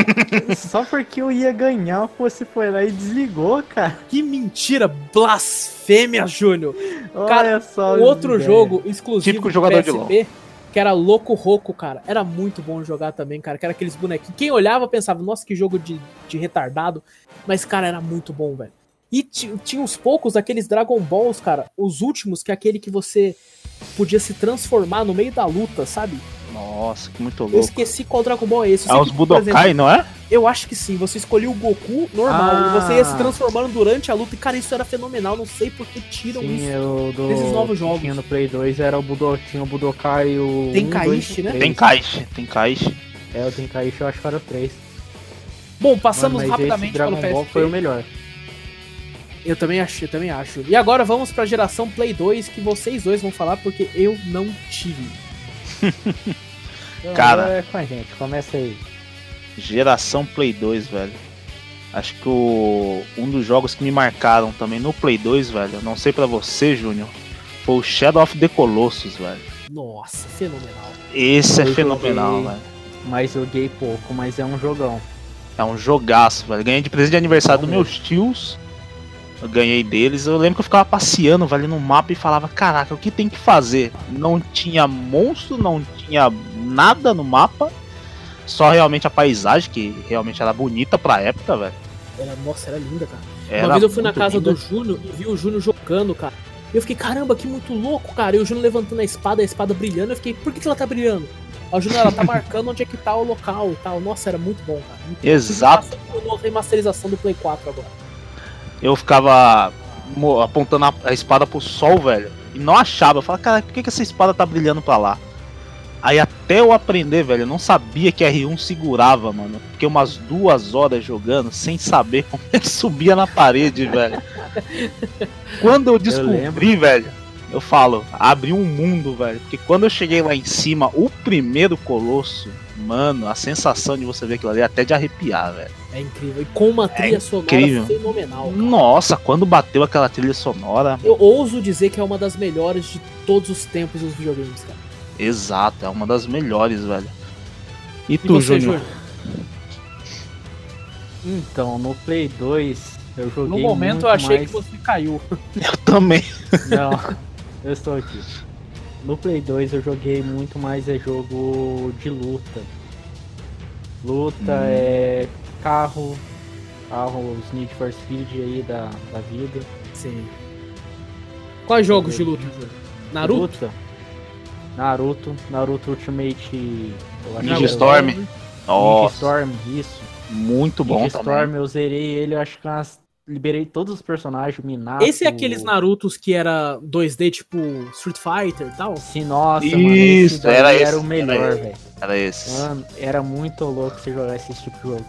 Só porque eu ia ganhar, você foi lá e desligou, cara.
Que mentira, blasfêmia, Júnior.
Olha
Cara,
só.
O outro
velho.
jogo exclusivo
Típico
do
jogador de
PSP, que era Loco Roco, cara. Era muito bom jogar também, cara. Que era aqueles bonequinhos. Quem olhava pensava, nossa, que jogo de, de retardado. Mas, cara, era muito bom, velho. E ti- tinha uns poucos daqueles Dragon Balls, cara. Os últimos, que é aquele que você podia se transformar no meio da luta, sabe?
Nossa, que muito
Eu
louco.
esqueci qual Dragon Ball é esse. Eu
É os
que, por exemplo,
Budokai, não é?
Eu acho que sim. Você escolhia o Goku normal
Ah.
e você ia se transformando durante a luta. E, cara, isso era fenomenal. Não sei por que tiram
Sim,
isso.
eu do.
desses novos jogos.
Tinha no Play 2 era o Budo, tinha o Budokai e o.
Tenkaichi,
1, 2 e
né?
3.
Tem caixa, tem caixa.
É, o Tenkaichi eu acho que era o 3.
Bom, passamos
Mas
rapidamente
esse Dragon
pelo
Ball
PSP.
foi o melhor.
Eu também acho, eu também acho. E agora vamos pra geração Play 2, que vocês dois vão falar, porque eu não tive.
Então,
Cara.
É com a gente, começa aí.
Geração Play 2, velho. Acho que o, um dos jogos que me marcaram também no Play 2, velho, não sei pra você, Júnior, foi o Shadow of the Colossus, velho.
Nossa, fenomenal.
Esse é
Eu
fenomenal,
joguei.
velho.
Mas joguei pouco, mas é um jogão.
É um jogaço, velho. Ganhei de presente de aniversário dos meus tios. Eu ganhei deles. Eu lembro que eu ficava passeando, velho, no mapa e falava: Caraca, o que tem que fazer? Não tinha monstro, não tinha nada no mapa. Só realmente a paisagem, que realmente era bonita pra época, velho.
Era, nossa, era linda, cara.
Era
Uma vez eu fui na casa
linda.
do Júnior e vi o Júnior jogando, cara. E eu fiquei, caramba, que muito louco, cara. E o Júnior levantando a espada, a espada brilhando. Eu fiquei, por que, que ela tá brilhando? O Júnior, ela tá marcando onde é que tá o local e tal. Nossa, era muito bom, cara. Muito bom.
Exato.
Na remasterização do Play 4 agora.
Eu ficava apontando a, a espada pro sol, velho. E não achava. Eu falava, cara, por que, que essa espada tá brilhando pra lá? Aí até eu aprender, velho, eu não sabia que R1 segurava, mano. Fiquei umas duas horas jogando sem saber como é que subia na parede, velho. Quando eu descobri, velho, eu falo, abre um mundo, velho. Porque quando eu cheguei lá em cima, o primeiro colosso, mano, a sensação de você ver aquilo ali é até de arrepiar, velho.
É incrível. E com uma trilha sonora
incrível.
fenomenal. cara.
Nossa, quando bateu aquela trilha sonora,
Eu ouso dizer que é uma das melhores de todos os tempos dos videogames, cara.
Exato, é uma das melhores, velho. E
E
tu,
você,
Júnior?
Júnior?
Então, no Play 2, eu joguei.
No momento
muito
eu achei
mais...
que você caiu.
Eu também.
Não, eu estou aqui. No Play 2 eu joguei muito mais é jogo de luta. Luta
Hum.
é. carro, carros Need for Speed aí da, da vida.
Sim. Quais jogos de luta? Naruto?
Luta. Naruto, Naruto Ultimate.
Ninja
era-
Storm.
Ninja
Nossa,
Storm, isso.
muito bom
Ninja
também.
Storm, eu zerei ele, eu acho que umas- liberei todos os personagens, Minato.
Esse é aqueles Narutos que era 2D, tipo Street Fighter e tal?
Sim, nossa, mano,
Isso,
esse daí
era
era,
esse,
o melhor,
era esse.
velho.
Era esse.
Mano, era muito louco você jogar esse tipo de jogo.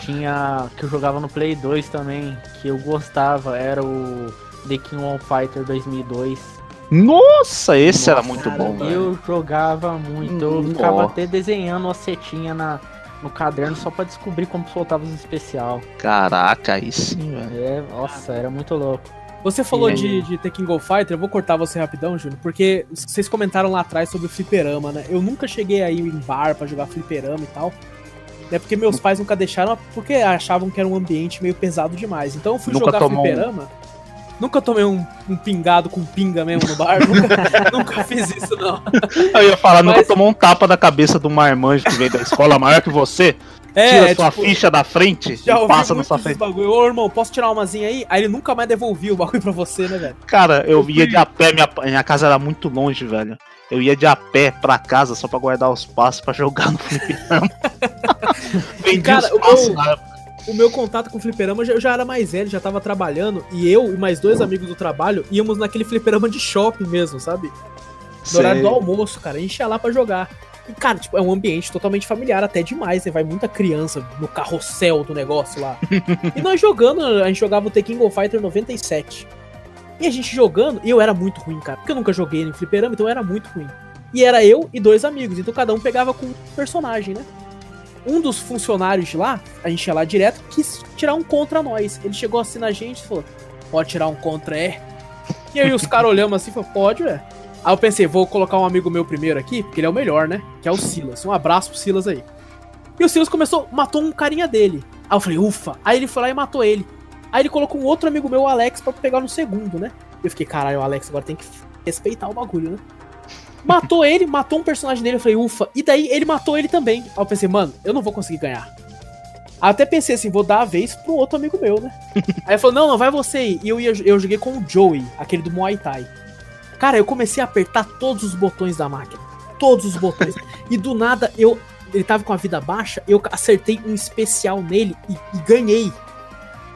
Tinha. que eu jogava no Play 2 também, que eu gostava, era o The King of Fighter 2002.
Nossa, esse era
Nossa,
muito
cara,
bom, velho.
Eu jogava muito, eu
Nossa.
ficava até desenhando uma setinha na, no caderno só pra descobrir como soltava os especial.
Caraca, aí sim, velho.
É, nossa, era muito louco.
Você falou de, de Tekken Go Fighter, eu vou cortar você rapidão, Júnior, porque vocês comentaram lá atrás sobre o fliperama, né? Eu nunca cheguei aí em bar pra jogar fliperama e tal. É porque meus pais nunca deixaram, porque achavam que era um ambiente meio pesado demais. Então eu fui
Nunca
jogar
tomou um-
fliperama. Nunca tomei um, um pingado com pinga mesmo no bar. nunca, nunca fiz isso, não.
Eu ia falar, nunca
Mas-
tomou um tapa da cabeça do marmanjo que veio da escola maior que você, tira sua
tipo,
ficha da frente
Já
e passa na sua frente.
bagulho. Ô, irmão, posso tirar umazinha aí? Aí ele nunca mais devolvia o bagulho pra você, né, velho?
Cara, eu ia de a pé, minha, minha casa era muito longe, velho. Eu ia de a pé pra casa só pra guardar os passos pra jogar no fliperama. Vendi
Cara,
os
o
passos
meu-
na
O meu contato com o fliperama, eu já- era mais velho, já tava trabalhando. E eu e mais dois amigos do trabalho íamos naquele fliperama de shopping mesmo, sabe? No horário do almoço, cara. A gente ia lá pra jogar. E, cara, tipo, é um ambiente totalmente familiar, até demais. Né? Vai muita criança no carrossel do negócio lá. e nós jogando, a gente jogava o The King of Fighter 97. E a gente jogando, e eu era muito ruim, cara. Porque eu nunca joguei no fliperama, então eu era muito ruim. E era eu e dois amigos, então cada um pegava com um personagem, né? Um dos funcionários lá, a gente ia lá direto, quis tirar um contra nós. Ele chegou assim na gente e falou: Pode tirar um contra, é? E aí os caras olhamos assim e falaram: Pode, velho. Aí eu pensei: Vou colocar um amigo meu primeiro aqui, porque ele é o melhor, né? Que é o Silas. Um abraço pro Silas aí. E o Silas começou, matou um carinha dele. Aí eu falei: Ufa. Aí ele foi lá e matou ele. Aí ele colocou um outro amigo meu, o Alex, pra pegar no segundo, né? Eu fiquei: Caralho, o Alex agora tem que respeitar o bagulho, né? Matou ele, matou um personagem dele. Eu falei, ufa. E daí ele matou ele também. Aí eu pensei, mano, eu não vou conseguir ganhar. Até pensei assim, vou dar a vez pro outro amigo meu, né? Aí ele falou, não, não, vai você aí. E eu, ia, eu joguei com o Joey, aquele do Muay Thai. Cara, eu comecei a apertar todos os botões da máquina. Todos os botões. e do nada, eu. Ele tava com a vida baixa, eu acertei um especial nele e, e ganhei.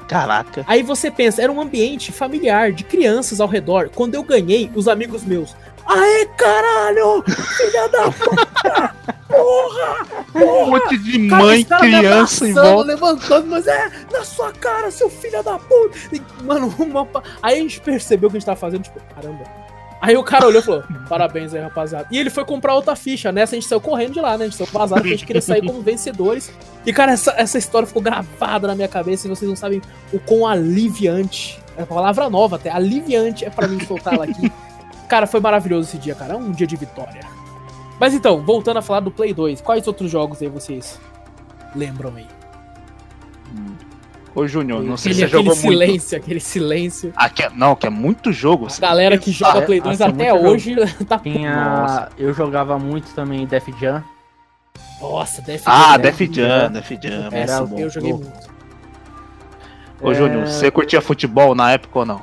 Caraca.
Aí você pensa, era um ambiente familiar, de crianças ao redor. Quando eu ganhei, os amigos meus. Aê, caralho! Filha da puta! Porra!
Um monte de
Cara,
mãe, criança em volta.
levantando, mas é na sua cara, seu filho da puta! E, mano, uma... aí a gente percebeu o que a gente tava fazendo, tipo, caramba. Aí o cara olhou e falou: parabéns aí, rapaziada. E ele foi comprar outra ficha. Nessa a gente saiu correndo de lá, né? A gente saiu vazado porque a gente queria sair como vencedores. E, cara, essa, essa história ficou gravada na minha cabeça e vocês não sabem o quão aliviante. É uma palavra nova até. Aliviante é pra mim soltar ela aqui. Cara, foi maravilhoso esse dia, cara. É um dia de vitória. Mas então, voltando a falar do Play 2, quais outros jogos aí vocês lembram aí?
Ô, Júnior, não sei
Aquele,
se você
aquele
jogou muito.
silêncio, aquele silêncio.
Ah, que é- não, que é muito jogo.
A galera que joga
é,
Play 2
nossa,
até
muito
hoje tá
Tinha.
Nossa.
Eu jogava muito também Def Jam.
Nossa, Def
Ah,
Jam,
Def
né?
Jam, Def Jam.
Era
bom.
Eu joguei muito.
Ô, Júnior,
É,
você curtia futebol na época ou não?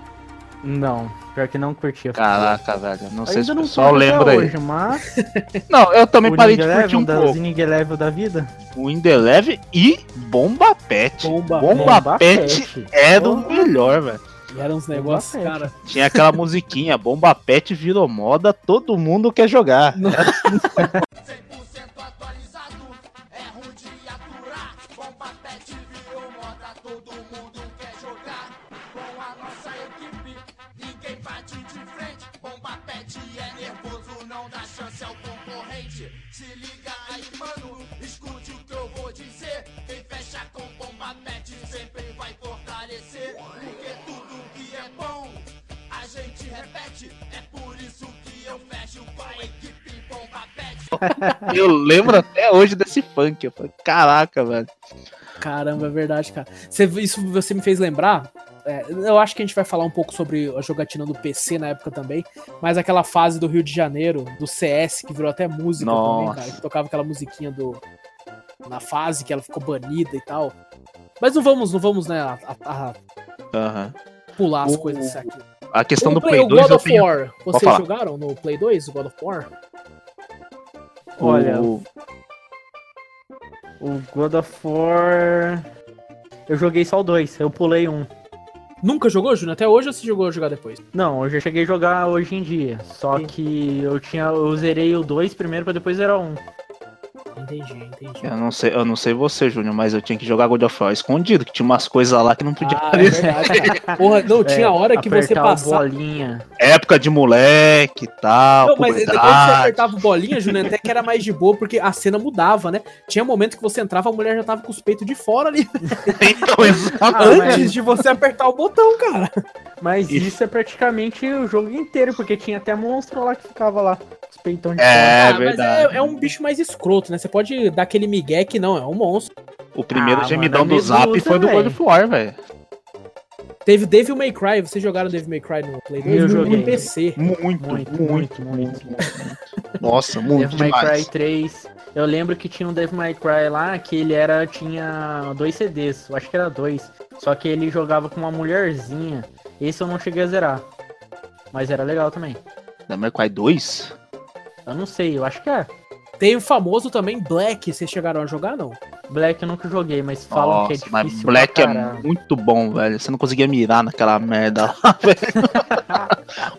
Não, pior que não curtia.
Caraca, velho. Não sei se o pessoal lembra aí.
hoje, mas
Não, eu também
o
parei de curtir um
Eleven,
pouco.
Eleven da vida.
O Indeleve e Bomba Pet.
Bomba,
Bomba Pet era o melhor, velho.
E eram uns negócios,
Bomba
cara.
Tinha aquela musiquinha, Bomba Pet virou moda, todo mundo quer jogar.
Eu
lembro até hoje desse funk. Eu falei, caraca, velho.
Caramba, é verdade, cara. Você, isso você me fez lembrar. é, eu acho que a gente vai falar um pouco sobre a jogatina do PC na época também. Mas aquela fase do Rio de Janeiro, do CS, que virou até música também,
Nossa.
cara. Que tocava aquela musiquinha do. na fase que ela ficou banida e tal. Mas não vamos, não vamos, né, a- a-
Aham.
pular as
O-
coisas aqui.
A questão
O
do
Play-
Play
o
2
God
eu
of
tenho...
War, vocês jogaram no Play 2 o God of War?
Olha,
o-
O God of War. Eu joguei só o 2, eu pulei um.
Nunca jogou, Júnior? Até hoje ou você jogou a jogar depois?
Não, eu já cheguei a jogar hoje em dia. Só
Sim.
que eu tinha. Eu zerei o 2 primeiro pra depois zerar um.
Entendi, entendi.
Eu não sei, eu não sei você, Júnior, mas eu tinha que jogar God of War escondido, que tinha umas coisas lá que não podia
Ah, é
aparecer.
cara. Porra, não, tinha
É,
hora que você passava.
bolinha.
Época de moleque e tal.
Não, mas depois que você apertava bolinha, Júnior, até que era mais de boa, porque a cena mudava, né? Tinha momento que você entrava, a mulher já tava com os peitos de fora ali,
Então, exato.
Ah,
antes
mas-
de você apertar o botão, cara.
Mas
Isso.
isso é praticamente o jogo inteiro, porque tinha até monstro lá que ficava lá. Os peitão de
É,
Ah, mas
verdade.
é, é um bicho mais escroto, né? Você pode dar aquele migué que não, é um monstro.
O primeiro
Ah,
gemidão
mano,
do Zap foi do God of War, velho.
Teve Devil May Cry, vocês jogaram Devil May Cry no Play 2?
Eu joguei.
no PC.
Muito,
Muito,
muito,
muito,
muito,
muito.
Nossa, muito
Devil May Cry
demais.
3. Eu lembro que tinha um Devil May Cry lá que ele era. tinha dois CDs, eu acho que era dois. Só que ele jogava com uma mulherzinha. Esse eu não cheguei a zerar. Mas era legal também.
Devil May Cry 2?
Eu não sei, eu acho que é.
Tem o famoso também Black, vocês chegaram a jogar, não?
Black eu nunca joguei, mas falam que é
Nossa,
difícil.
mas Black é muito bom, velho. Você não conseguia mirar naquela merda lá, velho.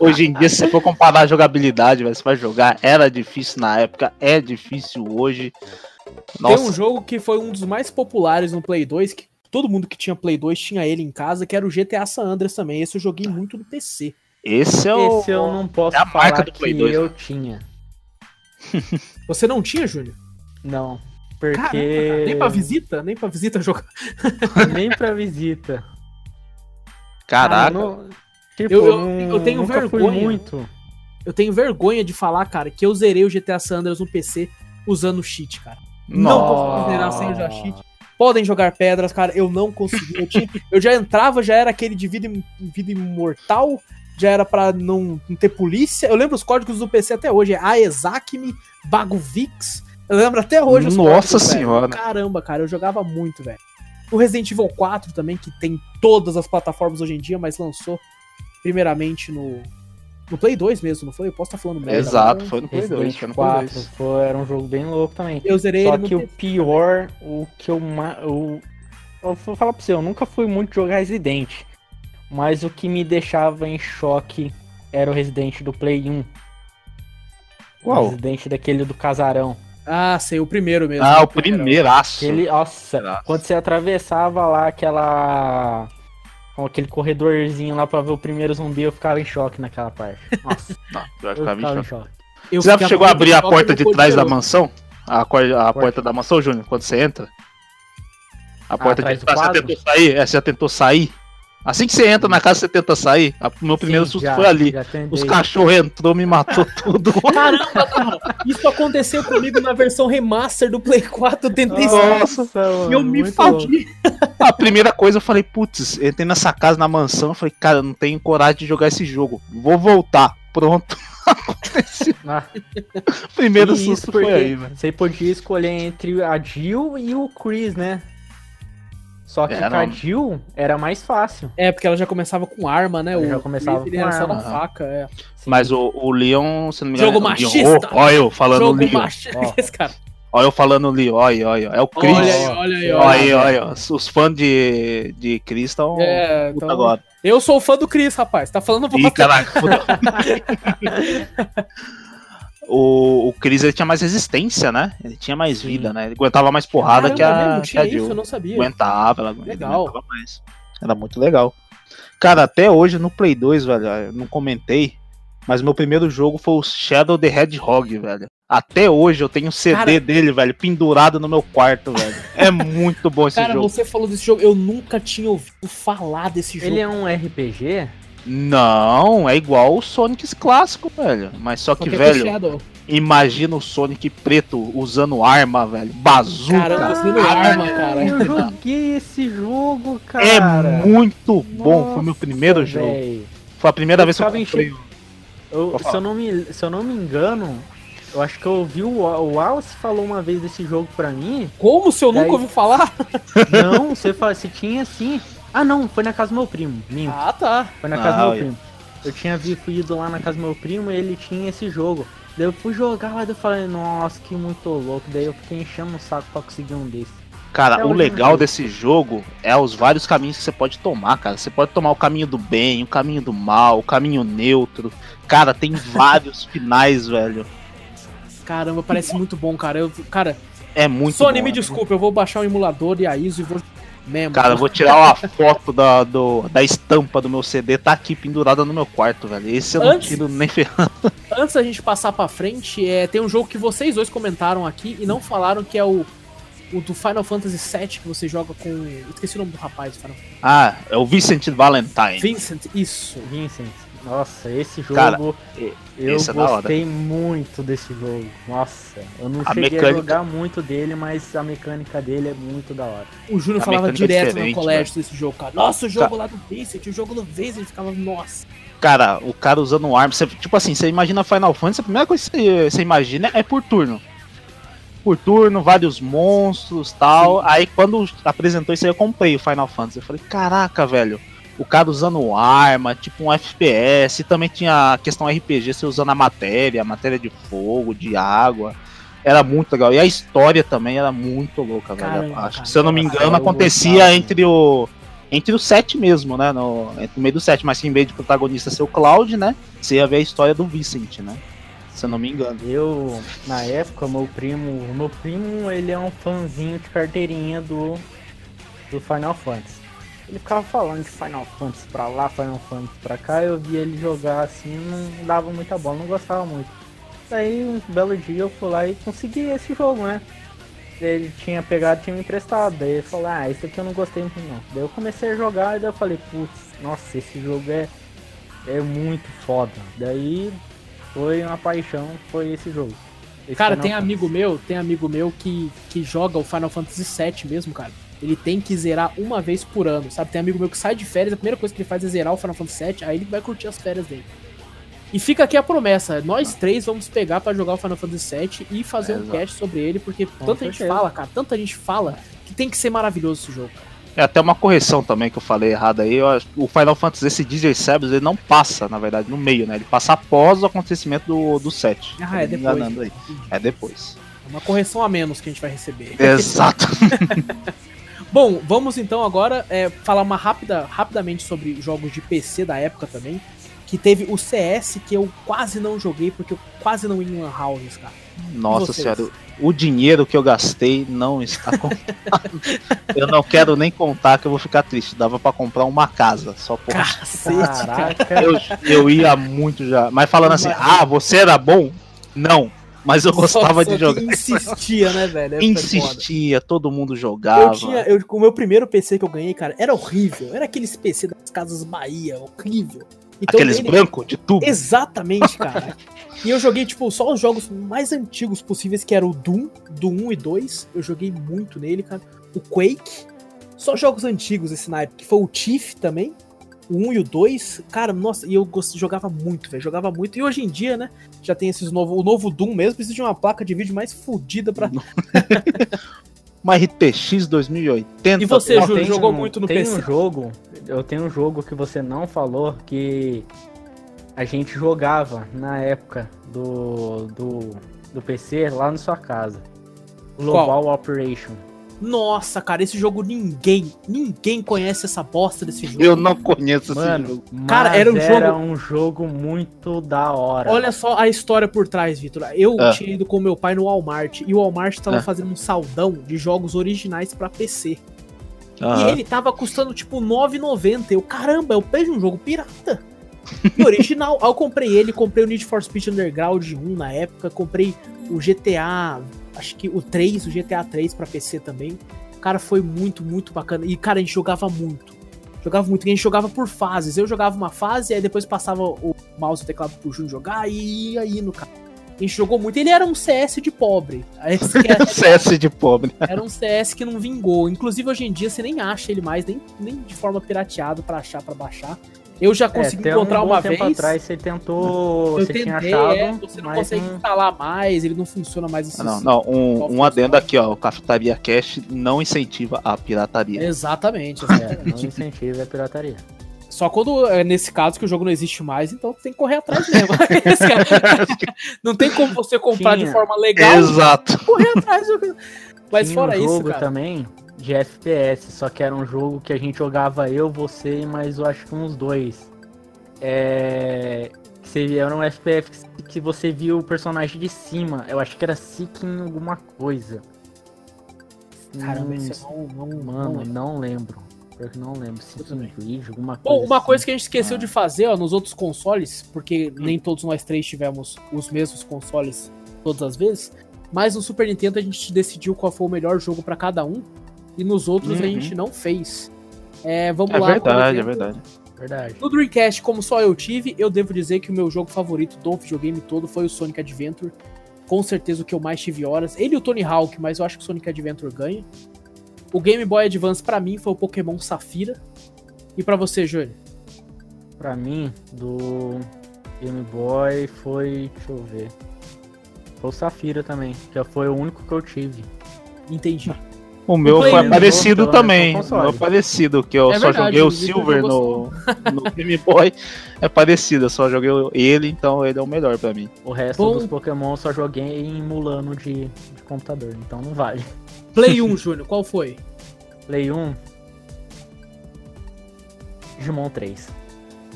Hoje em dia, se você for comparar a jogabilidade, velho, você vai jogar. Era difícil na época, é difícil hoje. Nossa,
Tem um jogo que foi um dos mais populares no Play 2, que todo mundo que tinha Play 2 tinha ele em casa, que era o GTA San Andreas também. Esse eu joguei muito no PC.
esse é o.
Esse eu não posso
é a
falar
marca do
que
Play 2,
eu
né?
tinha.
Você não tinha, Júnior?
Não.
Caramba,
Porque.
nem pra visita? Nem pra visita jogar.
Nem pra visita.
Caraca.
Ah, não- Tipo,
Eu- eu- eu tenho
nunca fui
vergonha.
muito.
Eu tenho vergonha de falar, cara, que eu zerei o GTA San Andreas no PC usando o cheat, cara. Não consegui zerar sem usar cheat. Podem jogar pedras, cara. Eu não consegui. Eu, tinha- eu já entrava, já era aquele de vida, vida imortal. Já era pra não, não ter polícia. Eu lembro os códigos do PC até hoje. É Aexacme, Bagovix. Eu lembro até hoje os
Nossa
códigos,
senhora.
Caramba, cara. Eu jogava muito, velho. O Resident Evil 4 também, que tem todas as plataformas hoje em dia, mas lançou primeiramente no, no Play 2 mesmo, não foi? Eu posso estar falando merda.
Exato, foi no Play 2.
Resident
Foi no Play
4
2.
foi, era um jogo bem louco também.
Eu zerei
Só
ele no
que o pior, o que eu mais. Eu, eu vou falar pra você, eu nunca fui muito jogar Resident. Mas o que me deixava em choque era o Resident do Play 1. O
Qual?
Resident daquele do casarão.
Ah, sei, o primeiro mesmo.
Ah, o primeiraço.
Aquele, nossa,
Nossa.
quando você atravessava lá aquela. com aquele corredorzinho lá pra ver o primeiro zumbi, eu ficava em choque naquela parte. Nossa,
Não, eu
eu
ficava em choque.
choque.
Eu
Você já chegou a abrir a porta de trás da mansão? A, a porta da mansão, Júnior, quando você entra? A porta de
atrás do
trás, você tentou sair? É, você já tentou sair? Assim que você entra na casa, você tenta sair? A- O meu primeiro
Sim,
susto
já-
foi ali. Os cachorros entrou, me matou tudo.
Caramba, cara, isso aconteceu comigo na versão remaster do Play 4, eu tentei sair
Nossa,
e eu me fodi.
A primeira coisa eu falei, putz, entrei nessa casa na mansão, eu falei, cara, eu não tenho coragem de jogar esse jogo. Vou voltar. Pronto. Aconteceu.
Ah,
Primeiro
e
susto foi aí, velho.
Você podia escolher entre a Jill e o Chris, né? Só que
É,
com a
não.
Jill era mais fácil.
É, porque ela já começava com arma, né?
Ela
o
já começava
ele
com
era só
arma.
na faca, é.
Sim.
Mas o, o Leon, se não me engano.
Jogo
é
machista.
Ó, Olha eu falando
Jogo
Leon.
machista, esse cara.
Olha eu falando Leon, olha, olha. É o Chris.
Olha aí, olha aí,
Olha
olha
aí, olha. Os, fãs de, de Chris estão
É, então-
agora.
Eu sou fã do Chris, rapaz. Tá falando
Ih, caraca. fudeu. o, o Chris ele tinha mais resistência, né? Ele tinha mais
Sim.
vida, né? Ele aguentava mais porrada
Caramba,
que a,
mesmo,
que
tinha
a
isso, eu
Jill.
não sabia.
Aguentava, ela
Legal.
aguentava mais. Era muito legal. Cara, até hoje no Play 2, velho, eu não comentei, mas meu primeiro jogo foi o Shadow the Hedgehog, velho. Até hoje eu tenho um CD
Cara-
dele, velho, pendurado no meu quarto, velho. É muito bom esse
Cara,
jogo.
você falou desse jogo, eu nunca tinha ouvido falar desse jogo.
Ele é um RPG?
Não, é igual o Sonic clássico, velho. Mas só,
Só
que,
é
velho,
Shadow.
imagina o Sonic preto usando arma, velho. Bazuca.
Caramba, usando arma, cara.
Eu joguei esse jogo,
é
cara.
muito bom. Foi meu
Nossa,
primeiro jogo.
véi.
Foi a primeira
Eu
vez que eu comprei.
enche- Eu- se, eu não me, se eu não me engano, Eu acho que eu ouvi o, o Wallace falou uma vez desse jogo pra mim.
Como se eu nunca
Daí-
ouvi falar?
Não, você, fa- você tinha sim. Ah, não, foi na casa do meu primo. Minto.
Ah, tá.
Foi na
Ah,
casa do meu
olha.
primo. Eu tinha ido lá na casa do meu primo e ele tinha esse jogo. Daí eu fui jogar lá e eu falei, nossa, que muito louco. Daí eu fiquei enchendo o saco pra conseguir um desses.
Cara,
É
o legal
jogo.
desse jogo é os vários caminhos que você pode tomar, cara. Você pode tomar o caminho do bem, o caminho do mal, o caminho neutro. Cara, tem vários finais, velho.
Caramba, parece muito bom, cara. Eu, cara,
É muito
Sony,
bom,
me
né?
desculpa, eu vou baixar o emulador e a ISO e vou mesmo.
Cara, eu vou tirar uma foto da, do- da estampa do meu CD, tá aqui pendurada no meu quarto, velho. Esse eu não
Antes-
tiro nem ferrando.
Antes da gente passar pra frente, é, tem um jogo que vocês dois comentaram aqui e não falaram que é o, o do Final Fantasy VII que você joga com. eu Esqueci o nome do rapaz do Final Fantasy.
Ah, é o Vicent Valentine.
Vincent, isso.
Vincent, nossa, esse jogo
Cara,
eu
é
gostei muito desse jogo. Nossa, eu não
A
cheguei
mecânica-
a jogar muito dele, mas a mecânica dele é muito da hora.
O Júnior
A
falava
é
direto no
diferente,
colégio desse jogo, cara. Nossa, o jogo lá do Vincent, o jogo do Vincent, ficava, nossa.
Cara, o cara usando arma. Você, tipo assim, você imagina Final Fantasy, a primeira coisa que você, você imagina é por turno. Por turno, vários monstros tal. Aí quando apresentou isso aí, eu comprei o Final Fantasy. Eu falei, caraca, velho. O cara usando arma, tipo um FPS. Também tinha a questão RPG, você usando a matéria, a matéria de fogo, de água. Era muito legal. E a história também era muito louca, velho.
Caramba,
Acho
cara.
que, se eu não me engano, acontecia
gostava.
entre o entre o 7 mesmo, né? No, meio do 7, mas que em vez de protagonista ser o Cloud, né? Você ia ver a história do Vicent, né? Se eu não me engano.
Eu, na época, meu primo, meu primo, ele é um fãzinho de carteirinha do, do Final Fantasy. Ele ficava falando de Final Fantasy pra lá, Final Fantasy pra cá, eu via ele jogar assim, não dava muita bola, não gostava muito. Daí, um belo dia, eu fui lá e consegui esse jogo, né? Ele tinha pegado e tinha me emprestado. Daí ele falou, ah, esse aqui eu não gostei muito não. Daí eu comecei a jogar e daí eu falei, putz, nossa, esse jogo é, é muito foda. Daí foi uma paixão, foi esse jogo. Esse
Cara,
Final
tem
Fantasy.
amigo meu, tem amigo meu que, que joga o Final Fantasy VII mesmo, cara. Ele tem que zerar uma vez por ano, sabe? Tem amigo meu que sai de férias, a primeira coisa que ele faz é zerar o Final Fantasy VII, aí ele vai curtir as férias dele. E fica aqui a promessa, nós três vamos pegar pra jogar o Final Fantasy VII e fazer
É,
um
exato.
cast sobre ele, porque tanta gente
certeza.
fala, cara, tanta gente fala que tem que ser maravilhoso esse jogo.
É até uma correção também que eu falei errado aí. o Final Fantasy, esse DJ Sebs, ele não passa, na verdade, no meio, né? Ele passa após o acontecimento do, do 7.
Ah, é depois.
aí. É depois.
É uma correção a menos que a gente vai receber.
Exato.
Bom, vamos então agora é, falar uma rápida, rapidamente sobre jogos de PC da época também. Que teve o CS, que eu quase não joguei, porque eu quase não ia em Lan Houses, cara.
Nossa senhora, o dinheiro que eu gastei não está contado. eu não quero nem contar que eu vou ficar triste. Dava pra comprar uma casa, só por.
Caraca,
eu, eu ia muito já. Mas falando assim, ah, você era bom? Não. Mas eu gostava
Só
de
que
jogar.
Insistia, né, velho? Foi foda.
Insistia, todo mundo jogava.
Eu tinha, eu, o meu primeiro PC que eu ganhei, cara, era horrível. Era aqueles PC das casas Bahia, horrível. Então,
Aqueles
ele-
brancos de tubo.
Exatamente, cara. e eu joguei, tipo, só os jogos mais antigos possíveis, que era o Doom, do 1 e 2. Eu joguei muito nele, cara. O Quake. Só jogos antigos esse naipe, que foi o Tiff também. O 1 e o 2. Cara, nossa, e eu jogava muito, velho. Jogava muito. E hoje em dia, né? Já tem esses novos. O novo Doom mesmo precisa de uma placa de vídeo mais fodida pra.
Uma RTX 2080.
E você, Júlio,
tem
jogou
um-
muito no
tem
PC?
um jogo, eu tenho um jogo que você não falou que a gente jogava na época do, do, do PC lá na sua casa. Global Operation.
Nossa, cara, esse jogo ninguém, ninguém conhece essa bosta desse jogo.
Eu não conheço esse
Mano,
jogo.
Cara,
mas
era um
era
jogo-
um jogo muito da hora.
Olha só a história por trás, Vitor. Eu
Ah.
tinha ido com meu pai no Walmart e o Walmart tava
Ah.
fazendo um saldão de jogos originais pra PC. E
Aham.
ele tava custando tipo 9,90. Eu, caramba, eu vejo um jogo pirata. E original. Aí eu comprei ele, comprei o Need for Speed Underground 1 na época, comprei o GTA, acho que o 3, o GTA 3 pra PC também. Cara, foi muito, muito bacana. E, cara, a gente jogava muito. Jogava muito, a gente jogava por fases. Eu jogava uma fase, aí depois passava o mouse e o teclado pro Júnior jogar e ia indo, cara. A gente jogou muito. Ele era um CS de pobre. Era-
CS de pobre.
era um CS que não vingou. Inclusive, hoje em dia, você nem acha ele mais, nem, nem de forma pirateada pra achar, pra baixar. Eu já
É,
consegui
até
encontrar
um
uma
tempo
vez.
atrás você tentou,
eu
você
tentei,
tinha achado,
é, você não
mas
consegue
não-
instalar mais, ele não funciona mais
Não, não, um, um adendo aqui, ó. O Cafetaria Cash não incentiva a pirataria.
Exatamente,
É, não
exatamente.
incentiva a pirataria.
Só quando é nesse caso que o jogo não existe mais, então tem que correr atrás mesmo. Não tem como você comprar de
Tinha.
forma legal
Exato.
correr atrás. do jogo. Mas
Tinha
fora
um
isso,
jogo
cara.
também de FPS, só que era um jogo que a gente jogava eu, você e mais eu acho que uns dois. É. Seria era um FPS que você via o personagem de cima. Eu acho que era Seeking alguma coisa.
Caramba,
Hum,
esse eu não, não, não
Mano,
lembro.
não lembro. Pior que não lembro. Seeking. Bridge, alguma coisa.
Bom, uma
assim.
coisa que a gente esqueceu
Ah.
de fazer, ó, nos outros consoles, porque nem todos nós três tivemos os mesmos consoles todas as vezes, mas no Super Nintendo a gente decidiu qual foi o melhor jogo pra cada um, e nos outros a
Uhum.
gente não fez. É, vamos
É
lá.
verdade, é verdade.
Verdade.
No Dreamcast, como só eu tive, eu devo dizer que o meu jogo favorito do videogame todo foi o Sonic Adventure. Com certeza o que eu mais tive horas. Ele e o Tony Hawk, mas eu acho que o Sonic Adventure ganha. O Game Boy Advance pra mim foi o Pokémon Safira. E pra você, Júlio?
Pra mim, do Game Boy foi. Deixa eu ver. Foi o Safira também, que foi o único que eu tive.
Entendi.
O meu foi parecido também. O meu é parecido, que eu
É
só
verdade,
joguei o Silver no, no Game Boy. É parecido, eu só joguei ele, então ele é o melhor pra mim.
O resto
Bom.
dos Pokémon eu só joguei em emulando de, de computador, então não vale.
Play 1, Júnior, qual foi?
Play 1. Digimon 3.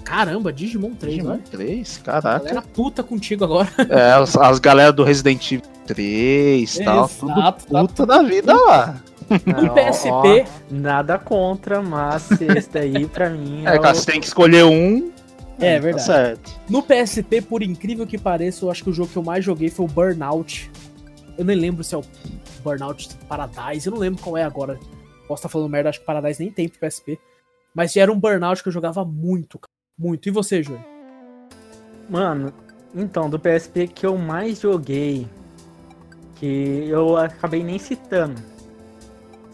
Caramba, Digimon 3,
Digimon
olha.
3,
A
caraca.
galera puta contigo agora.
É, as, as galera do Resident Evil 3 e tal, tudo
tá
puta da vida lá.
No
Ó,
PSP.
ó, nada contra, mas esse daí pra mim
É,
é,
cara,
o-
você tem que escolher um.
É
Tá
verdade.
certo.
No PSP, por incrível que pareça, eu acho que o jogo que eu mais joguei foi o Burnout. Eu nem lembro se é o Burnout Paradise, eu não lembro qual é agora. Posso estar falando merda, acho que Paradise nem tem pro PSP. Mas era um Burnout que eu jogava muito, cara. Muito. E você, Júlio?
Mano, então, do PSP que eu mais joguei, que eu acabei nem citando.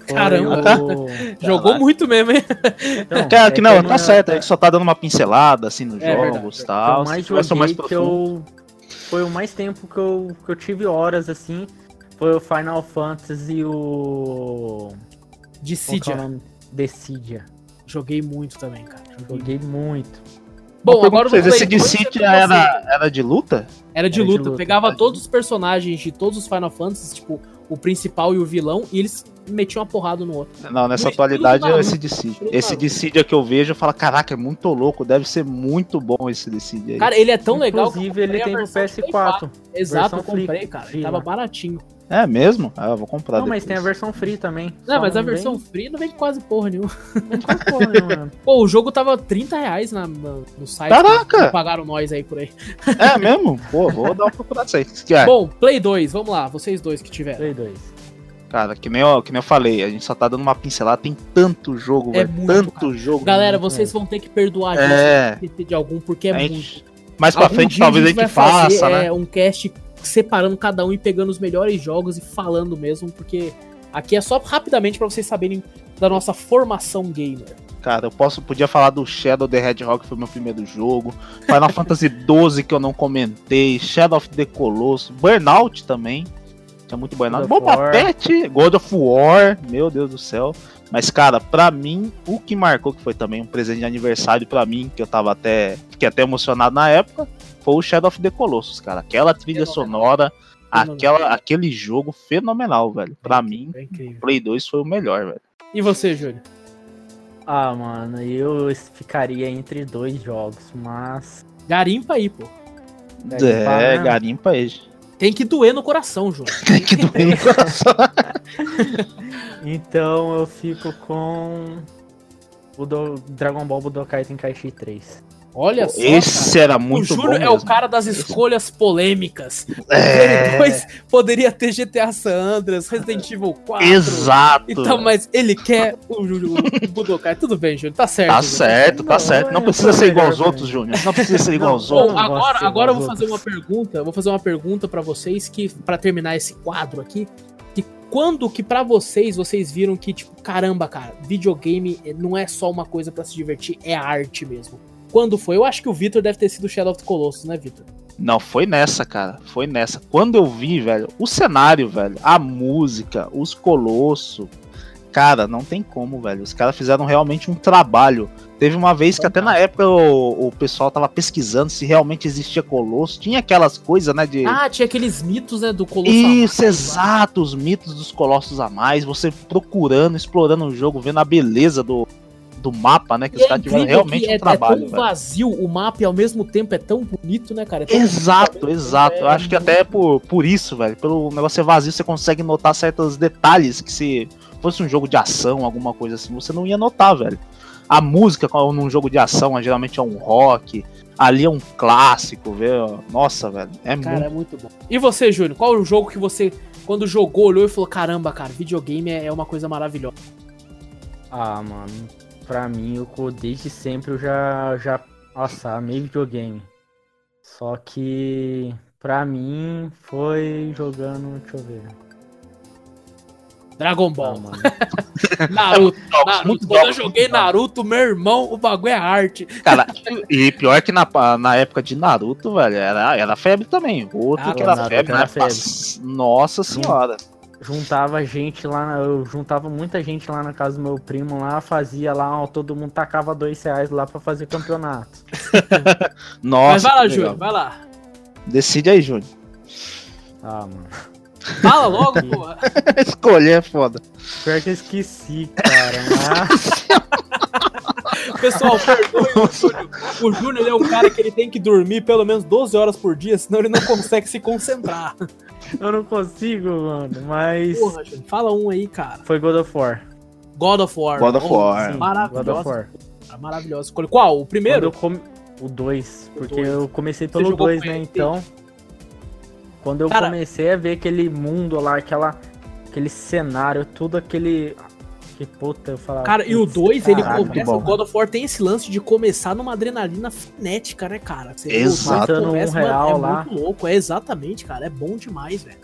Foi
Caramba.
o-
Jogou muito mesmo, hein?
Então,
Cara,
é
que não,
eu
tá certo, a gente só tá dando uma pincelada assim nos
É verdade.
jogos e
que
tal.
eu mais joguei,
mais
que
profundo.
eu... Foi o mais tempo que eu, que eu tive horas, assim, foi o Final Fantasy o... Que é? Decidia.
Joguei muito também, cara. Joguei.
Joguei muito.
Bom,
Uma
agora
vocês, esse
2
de City
é com você.
era, era de luta?
Era de
Era de
luta.
luta.
Pegava todos os personagens de todos os Final Fantasy, tipo, o principal e o vilão, e eles metiam uma porrada no outro.
Não, nessa
Tudo
atualidade é esse Decide. Esse. Decide que eu vejo, eu falo, caraca, é muito louco, deve ser muito bom esse Decide aí.
Cara, ele é tão legal que eu
Inclusive, ele tem no
versão de Play
PS4.
Exato, eu comprei, cara. Ele tava baratinho.
É mesmo? Ah, eu vou comprar
Não, mas tem a
depois.
versão free também.
Não,
Só
mas a
vem-
versão free não vem quase porra nenhuma.
Não faz porra nenhuma.
Pô, o jogo tava 30 reais na, na- no site.
Caraca!
que Pagaram nós aí por aí.
É mesmo? Pô, vou dar uma procurada nisso aí. Que é,
Bom, Play 2, vamos lá, vocês dois que tiveram.
Play 2.
Cara, que nem, eu, que nem eu falei, a gente só tá dando uma pincelada, tem tanto jogo,
É
velho.
muito,
Tanto
cara.
jogo.
Galera, vocês vão ter que perdoar a gente
É.
de algum, porque é
A
muito.
gente- mais pra
Algum
frente, talvez a gente
vai fazer,
faça, né?
É, um cast separando cada um e pegando os melhores jogos e falando mesmo, porque aqui é só rapidamente pra vocês saberem da nossa formação gamer.
Cara, eu posso, podia falar do Shadow the Hedgehog, que foi meu primeiro jogo. Final Fantasy XII, que eu não comentei. Shadow of the Colossus. Burnout também. Tinha muito Burnout.
War.
Fett, God of War. Meu Deus do céu. Mas, cara, pra mim, o que marcou, que foi também um presente de aniversário pra mim, que eu tava até. Fiquei até emocionado na época, foi o Shadow of the Colossus, cara. Aquela trilha
Fenomenal.
sonora,
Fenomenal.
aquela, aquele jogo fenomenal, velho. Pra mim,
É incrível.
Play 2 foi o melhor, velho.
E você, Júlio?
Ah, mano, eu ficaria entre dois jogos, mas.
Garimpa aí, pô.
Garimpa,
É,
né?
garimpa aí.
Tem que doer no coração, Júlio.
Tem que doer no coração.
Então eu fico com. O do Dragon Ball Budokai Tenkaichi 3.
Olha só.
Esse
cara.
era
O
muito
Júlio
bom
é o cara das escolhas polêmicas.
É,
Ele poderia ter GTA San Andreas, Resident Evil 4.
Exato.
Então, mas ele quer o, Júlio- o Budokai. Tudo bem, Júlio, tá certo.
Tá
Júlio.
certo, tá
Não,
certo. Não
é,
precisa ser igual aos outros, Júnior. Não precisa ser igual aos
Não,
outros.
Agora, agora eu vou fazer uma pergunta. Vou fazer uma pergunta pra vocês que para terminar esse quadro aqui, que quando que pra vocês vocês viram que tipo, caramba, cara, videogame não é só uma coisa pra se divertir, é arte mesmo. Quando foi? Eu acho que o Vitor deve ter sido Shadow of the Colossus, né, Vitor?
Não, foi nessa, cara. Foi nessa. Quando eu vi, velho, o cenário, velho, a música, os colossos. Cara, não tem como, velho. Os caras fizeram realmente um trabalho. Teve uma vez que até na época o, o pessoal tava pesquisando se realmente existia colosso. Tinha aquelas coisas, né, de...
Ah, tinha aqueles mitos, né, do Colosso.
Isso, exato, os mitos dos colossos a mais, você procurando, explorando o jogo, vendo a beleza do, do mapa, né? Que os
E é
caras tiveram realmente
que
um
é,
trabalho.
é tão
velho.
vazio o mapa e ao mesmo tempo é tão bonito, né, cara? É
Exato,
bonito,
exato.
é
Eu acho que até é por, por isso, velho. Pelo negócio ser vazio, você consegue notar certos detalhes que se fosse um jogo de ação, alguma coisa assim, você não ia notar, velho. A música num jogo de ação geralmente é um rock, ali é um clássico, velho. Nossa, velho, é
Cara,
muito.
é muito bom. E você, Júnior, qual o jogo que você, quando jogou, olhou e falou: caramba, cara, videogame é é uma coisa maravilhosa?
Ah, mano, pra mim, eu desde sempre eu já, já, nossa, amei videogame. Só que, pra mim, foi jogando, deixa eu ver.
Dragon
Ah,
Ball,
mano.
Naruto. Naruto. Quando eu joguei. Naruto, meu irmão, o bagulho é arte.
Cara, e pior que na, na época de Naruto, velho, era, era febre também. Outro
Ah,
que era
Naruto
febre,
era
né?
febre.
Nossa senhora.
Juntava gente lá, na- eu juntava muita gente lá na casa do meu primo lá, fazia lá, ó, todo mundo tacava dois reais lá pra fazer campeonato.
Nossa.
Mas vai lá. Júnior, vai lá.
Decide aí, Júnior.
Ah, mano.
Fala logo, porra.
Escolher é foda.
Pior que eu esqueci, cara. Mas...
Pessoal, perdoe o Júnior. O Júnior é um cara que ele tem que dormir pelo menos 12 horas por dia, senão ele não consegue se concentrar.
Eu não consigo, mano. Mas.
Porra, Júnior, fala um aí, cara.
Foi God of War.
God of War.
God of War.
God of War.
Maravilhosa escolha. Qual? O primeiro?
eu come... O 2.
O
Porque
dois.
eu comecei pelo
jogou
2,
com
né? Então. Quando eu
Cara-
comecei a ver aquele mundo lá, aquela... aquele cenário, tudo aquele. Que puta, eu falava.
Cara, e o
"Putz,
2, ele começa. O God of War tem esse lance de começar numa adrenalina frenética, né, cara? Você
Exato.
um real
é
lá.
muito louco. É exatamente, cara. É bom demais, velho.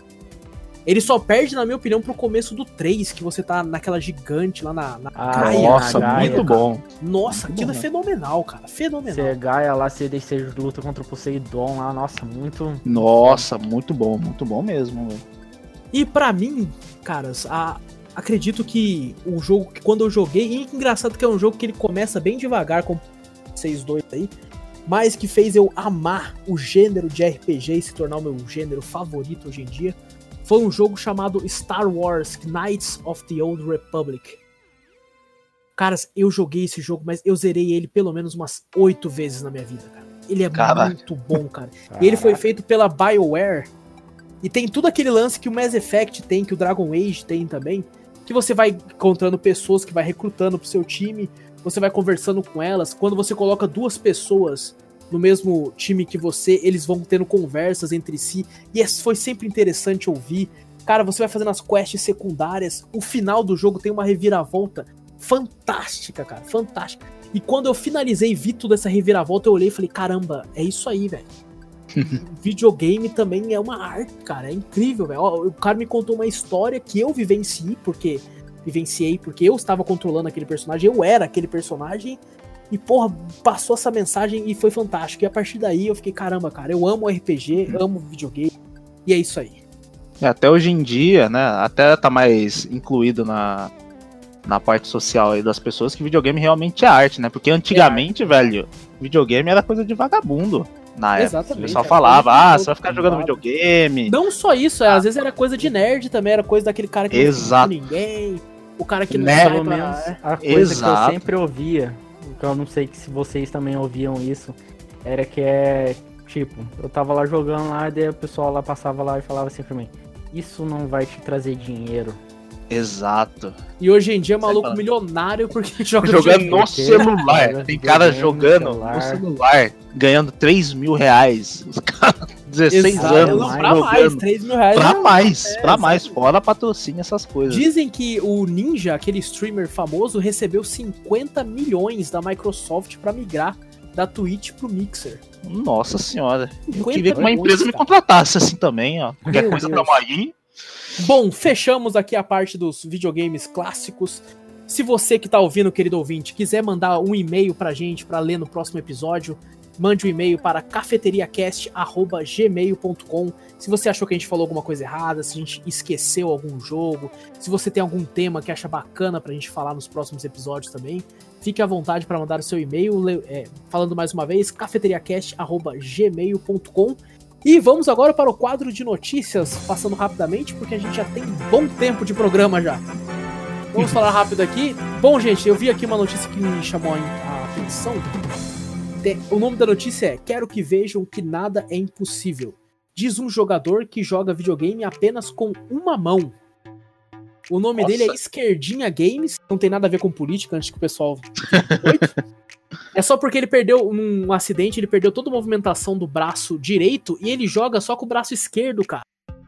Ele só perde, na minha opinião, pro começo do 3, que você tá naquela gigante lá na, na
Ah,
Gaia.
Nossa,
Gaia,
muito
cara.
bom.
Nossa,
Muito
aquilo
bom,
é fenomenal, cara. Fenomenal.
Você Gaia lá, você, você luta contra o Poseidon lá, nossa, muito.
Nossa, muito bom, muito bom mesmo. velho.
E pra mim, caras, a- acredito que o jogo que quando eu joguei, e engraçado que é um jogo que ele começa bem devagar, como vocês dois aí, mas que fez eu amar o gênero de RPG e se tornar o meu gênero favorito hoje em dia, foi um jogo chamado Star Wars Knights of the Old Republic. Caras, eu joguei esse jogo, mas eu zerei ele pelo menos umas oito vezes na minha vida, cara. Ele é
Caraca.
muito bom, cara. E ele foi feito pela BioWare. E tem tudo aquele lance que o Mass Effect tem, que o Dragon Age tem também. Que você vai encontrando pessoas que vai recrutando pro seu time, você vai conversando com elas. Quando você coloca duas pessoas no mesmo time que você, eles vão tendo conversas entre si. E é- foi sempre interessante ouvir. Cara, você vai fazendo as quests secundárias. O final do jogo tem uma reviravolta fantástica, cara. Fantástica. E quando eu finalizei e vi toda essa reviravolta, eu olhei e falei: caramba, é isso aí, velho videogame também é uma arte, cara. É incrível, velho. O cara me contou uma história que eu vivenciei, porque vivenciei porque eu estava controlando aquele personagem, eu era aquele personagem. E, porra, passou essa mensagem e foi fantástico. E a partir daí eu fiquei, caramba, cara, eu amo RPG, amo videogame. E é isso aí.
E até hoje em dia, né? Até tá mais incluído na, na parte social aí das pessoas que videogame realmente é arte, né? Porque antigamente, velho, videogame era coisa de vagabundo. Na época. O
Exatamente,
pessoal
era
falava, ah, você vai ficar jogando
privado."
videogame.
Não só isso, é, às vezes era coisa de nerd também, era coisa daquele cara que não
Exato.
com ninguém. O cara que não
Né?
pra-
menos
é.
a coisa
Exato.
que eu sempre ouvia, que eu não sei se vocês também ouviam isso, era que é tipo, eu tava lá jogando lá, e daí o pessoal lá passava lá e falava assim pra mim, isso não vai te trazer dinheiro.
Exato.
E hoje em dia é maluco
falando.
milionário porque joga
Jogando no celular.
Joga
Tem cara
videogame no
jogando no
celular.
celular, ganhando 3 mil reais. Os caras, 16
Exato,
anos,
não, pra mais,
jogando.
3 mil reais.
Pra
é-
mais,
é,
pra mais. Fora patrocínio, essas coisas.
Dizem que o Ninja, aquele streamer famoso, recebeu 50 milhões da Microsoft pra migrar da Twitch pro Mixer.
Nossa senhora. Eu
50
queria que uma empresa me
cara.
contratasse assim também, ó. Qualquer
Meu
coisa
Deus.
tamo aí.
Bom, fechamos aqui a parte dos videogames clássicos. Se você que tá ouvindo, querido ouvinte, quiser mandar um e-mail pra gente pra ler no próximo episódio, mande um e-mail para cafeteriacast@gmail.com. Se você achou que a gente falou alguma coisa errada, se a gente esqueceu algum jogo, se você tem algum tema que acha bacana pra gente falar nos próximos episódios também, fique à vontade para mandar o seu e-mail, é, falando mais uma vez, cafeteriacast@gmail.com. E vamos agora para o quadro de notícias, passando rapidamente, porque a gente já tem bom tempo de programa já. Vamos falar rápido aqui. Bom, gente, eu vi aqui uma notícia que me chamou a atenção. Te- O nome da notícia é: Quero que vejam que nada é impossível. Diz um jogador que joga videogame apenas com uma mão. O nome
Nossa.
dele é Esquerdinha Games. Não tem nada a ver com política, antes que o pessoal. É só porque ele perdeu num acidente, ele perdeu toda a movimentação do braço direito e ele joga só com o braço esquerdo, cara.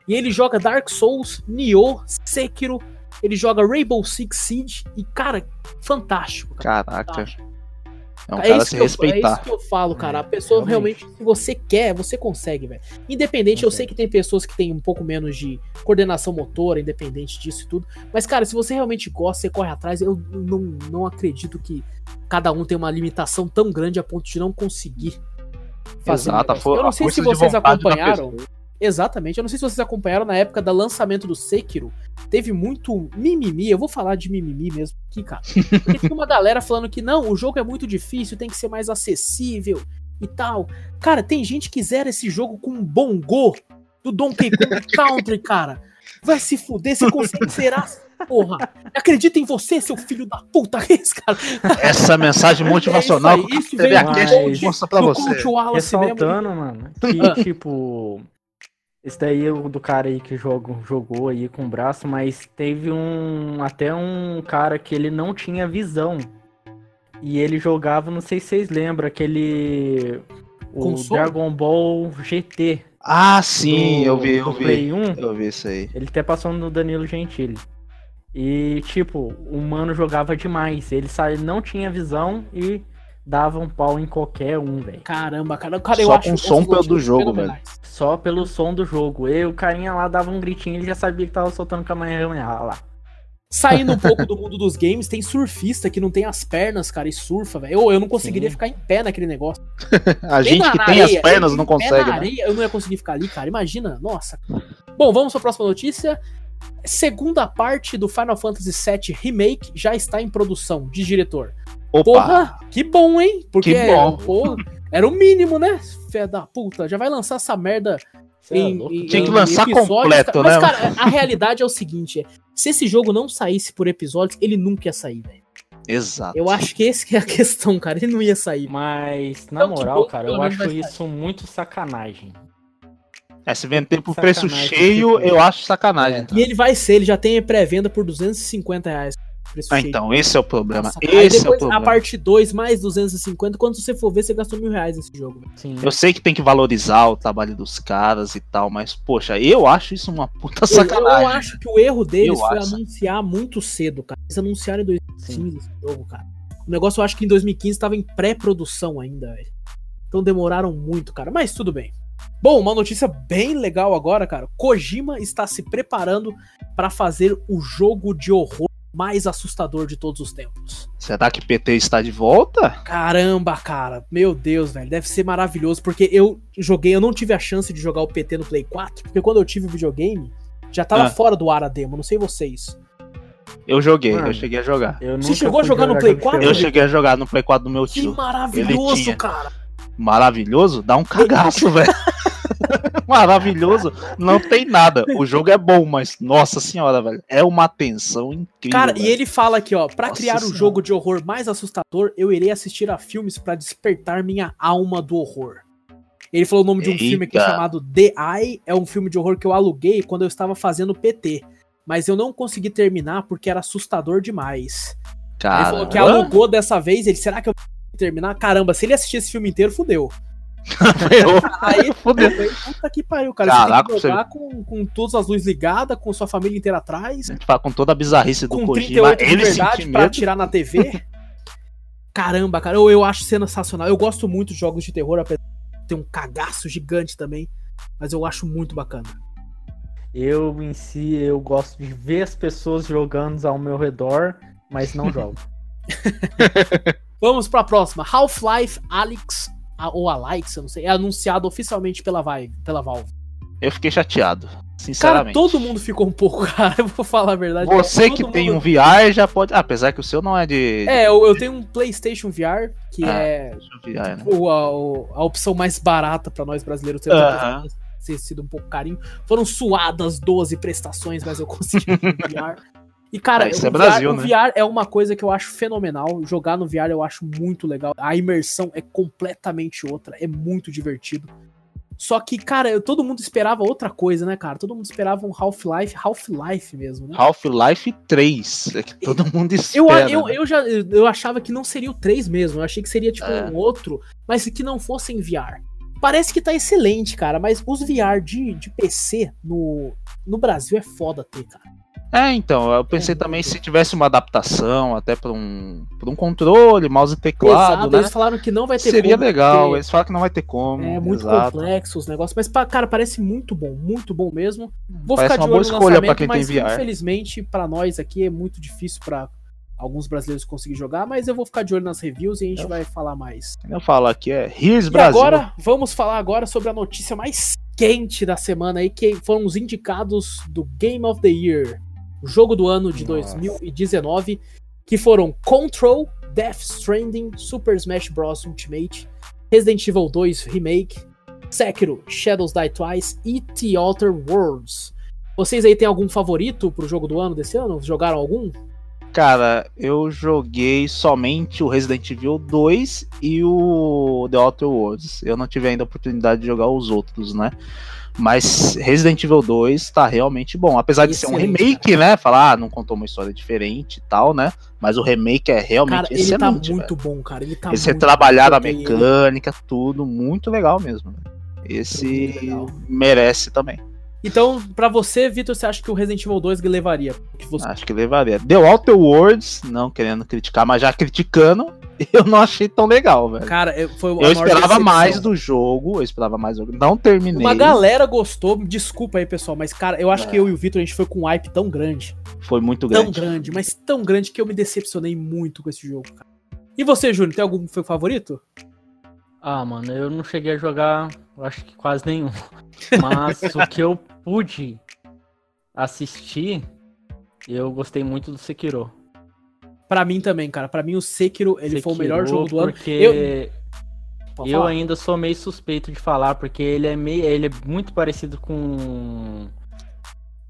E ele joga Dark Souls, Nioh, Sekiro, ele joga Rainbow Six Siege e, cara, fantástico. Cara.
Caraca.
fantástico.
É um
É
cara a
isso,
se
que eu, é
respeitar.
isso que eu falo, cara. A
É,
pessoa
realmente.
realmente, se você quer, você consegue, velho. Independente, eu
Consegue.
sei que tem pessoas que têm um pouco menos de coordenação motora, independente disso e tudo. Mas, cara, se você realmente gosta, você corre atrás. Eu não, não acredito que cada um tem uma limitação tão grande a ponto de não conseguir fazer. um
Exato, foi
eu não sei se vocês acompanharam. Exatamente. Eu não sei se vocês acompanharam na época do lançamento do Sekiro. Teve muito mimimi. Eu vou falar de mimimi mesmo aqui, cara. Porque tinha uma galera falando que não, o jogo é muito difícil, tem que ser mais acessível e tal. Cara, tem gente que zera esse jogo com um bongo do Donkey Kong Country, cara. Vai se fuder, você consegue zerar. Porra, acredita em você, seu filho da puta. Esse cara.
Essa mensagem motivacional
É isso aí, isso
mostra pra você.
Wallace mesmo.
Ressaltando, mano,
Ah.
que tipo. Esse daí é o do cara aí que joga, jogou aí com o braço, mas teve um. Até um cara que ele não tinha visão. E ele jogava, não sei se vocês lembram, aquele. O
Console?
Dragon Ball GT.
Ah, sim,
do-
eu vi, eu vi.
Play 1.
Eu vi isso aí.
Ele até passou no Danilo Gentili. E, tipo, o mano jogava demais. Ele sa- não tinha visão e dava um pau em qualquer um, velho.
Caramba, cara. cara eu
Só
acho
com o som pelo do jogo,
fenomenais.
Só pelo som do jogo. E o carinha lá dava um gritinho, ele já sabia que tava soltando Kamehameha lá.
Saindo um pouco do mundo dos games, tem surfista que não tem as pernas, cara, e surfa, velho. Eu, eu não conseguiria
Sim.
ficar em pé naquele negócio.
A
Nem
gente
na-
que
na
tem
areia,
as pernas não consegue,
na
né?
areia, Eu não ia conseguir ficar ali, cara. Imagina, nossa. Bom, vamos pra próxima notícia. Segunda parte do Final Fantasy VII Remake já está em produção, de diretor.
Opa,
Porra, que bom, hein? Porque
Que bom.
pô, era o mínimo, né? Fé da puta, já vai lançar essa merda
é
em- em-
Tinha que
em
lançar completo,
cara. Mas,
né?
cara, a realidade é o seguinte: é, se esse jogo não saísse por episódios, ele nunca ia sair, velho.
exato.
Eu acho que esse que é a questão, cara. Ele não ia sair.
Mas, na
Então,
moral,
bom,
cara, eu acho isso muito sacanagem.
É, se vender por preço
Sacanagem,
cheio,
tipo,
eu acho sacanagem.
é.
tá?
E ele vai ser, ele já tem pré-venda por 250 reais. preço
Ah,
cheio.
então, esse é o problema.
Nossa,
esse é o
depois,
problema.
a parte 2 mais 250, quando você for ver, você gastou mil reais nesse jogo. velho.
Sim.
Eu sei que tem que valorizar o trabalho dos caras e tal, mas, poxa, eu acho isso uma puta
Eu,
sacanagem.
eu acho que o erro deles
Eu
foi
acho.
anunciar muito cedo, cara. Eles anunciaram em 2015
Sim.
esse jogo, cara. O negócio eu acho que em 2015 estava em pré-produção ainda, velho. Então demoraram muito, cara. Mas tudo bem. Bom, uma notícia bem legal agora, cara. Kojima está se preparando para fazer o jogo de horror mais assustador de todos os tempos.
Será que PT está de volta?
Caramba, cara. Meu Deus, velho. Deve ser maravilhoso. Porque eu joguei, eu não tive a chance de jogar o PT no Play 4. Porque quando eu tive o videogame, já tava
Ah.
fora do ar a demo. Não sei vocês.
Eu joguei,
Mano,
eu cheguei a jogar.
Você chegou a
fui
jogar no Play
jogo de
4?
Eu cheguei a jogar no Play 4 do meu
Que
tio.
maravilhoso,
Ele tinha.
cara.
Maravilhoso? Dá um cagaço, velho. Maravilhoso, não tem nada. O jogo é bom, mas nossa senhora, velho. É uma tensão incrível.
Cara, e ele fala aqui, ó, Pra
Nossa
criar
Senhora.
jogo de horror mais assustador, eu irei assistir a filmes pra despertar minha alma do horror. Ele falou o nome de um filme aqui
Eita.
chamado The Eye, é um filme de horror que eu aluguei quando eu estava fazendo PT, mas eu não consegui terminar porque era assustador demais. ele
Cara,
falou que alugou dessa vez, ele, será que eu terminar? Caramba, se ele assistir esse filme inteiro, fudeu. Aí,
Fudeu.
fudeu. Puta que pariu, cara.
Caraca,
você tem que
você-
jogar com, com todas as luzes ligadas, com sua família inteira atrás,
A gente fala com toda a bizarrice do
com
Kojima,
38 de
ele
verdade pra
medo.
atirar na TV. Caramba, cara, eu, eu acho sensacional. Eu gosto muito de jogos de terror, apesar de ter um cagaço gigante também. Mas eu acho muito bacana.
Eu em si, eu gosto de ver as pessoas jogando ao meu redor mas não jogo.
Vamos pra próxima. Half-Life Alyx, a- ou Alyx, eu não sei, é anunciado oficialmente pela, Vive, pela Valve.
Eu fiquei chateado,
Cara,
sinceramente.
todo mundo ficou um pouco, cara, eu vou falar a verdade.
Você
Todo
que tem
mundo-
um VR já pode. Ah, apesar que o seu não é de.
É, eu, eu tenho um PlayStation VR, que
Ah,
é
VR, né?
o- a, o- a opção mais barata pra nós brasileiros ter
Aham.
ter sido um pouco carinho. Foram suadas 12 prestações, mas eu consegui um VR. E, cara,
Ah,
o,
é Brasil,
VR,
né?
o VR é uma coisa que eu acho fenomenal. Jogar no VR eu acho muito legal. A imersão é completamente outra. É muito divertido. Só que, cara, eu- todo mundo esperava outra coisa, né, cara? Todo mundo esperava um Half-Life, Half-Life mesmo, né?
Half-Life 3. É que todo mundo
Eu,
espera.
eu,
né?
eu já eu achava que não seria o 3 mesmo. Eu achei que seria tipo
É.
um outro, mas que não fosse em VR. Parece que tá excelente, cara, mas os VR de, de PC no, no Brasil é foda ter, cara.
É, então, eu pensei
É,
também se tivesse uma adaptação até pra um, pra um controle, mouse e teclado,
Exato,
né?
eles falaram que não vai ter
Seria
como,
legal,
porque
eles falam que não vai ter como.
É muito
exato.
complexo os negócios, mas, cara, parece muito bom, muito bom mesmo. Vou
Parece
ficar de olho no lançamento,
quem tem
mas
VR.
infelizmente pra nós aqui é muito difícil pra alguns brasileiros conseguir jogar, mas eu vou ficar de olho nas reviews e a gente
Eu-
vai falar mais.
Eu falo aqui é
E
Brasil.
agora, vamos falar agora sobre a notícia mais quente da semana aí, que foram os indicados do Game of the Year, jogo do ano de
Nossa.
2019, que foram Control, Death Stranding, Super Smash Bros. Ultimate, Resident Evil 2 Remake, Sekiro, Shadows Die Twice e The Outer Worlds. Vocês aí têm algum favorito pro jogo do ano desse ano? Jogaram algum?
Cara, eu joguei somente o Resident Evil 2 e o The Outer Worlds. Eu não tive ainda a oportunidade de jogar os outros, né? Mas Resident Evil 2 tá realmente bom. Apesar de ser um
Excelente,
remake, né? Falar, ah, não contou uma história diferente e tal, né? Mas o remake é realmente
Cara, ele
excelente.
tá
velho.
muito bom, cara. Ele tá
Eles retrabalharam a
ele.
mecânica, tudo, muito legal mesmo. Esse merece também.
Então, pra você, Vitor, você acha que o Resident Evil 2 levaria? Que você...
Acho que levaria. The Outer Worlds, não querendo criticar, mas já criticando, eu não achei tão legal, velho.
Cara, eu- foi
Eu esperava
decepção.
mais do jogo, eu esperava mais do jogo. Não terminei.
Uma galera gostou, desculpa aí, pessoal, mas, cara, eu acho
É.
que eu e o Vitor, a gente foi com um hype tão grande,
Foi muito
tão
grande.
grande, mas tão grande que eu me decepcionei muito com esse jogo, cara. E você, Júnior, tem algum foi favorito?
Ah, mano, eu não cheguei a jogar, eu acho que quase nenhum. Mas o que eu pude assistir, eu gostei muito do Sekiro.
Pra mim também, cara. Pra mim, o Sekiro, ele foi o melhor
Sekiro,
jogo do ano.
Porque
Eu-
eu ainda sou meio suspeito de falar, porque ele é meio. Ele é muito parecido com.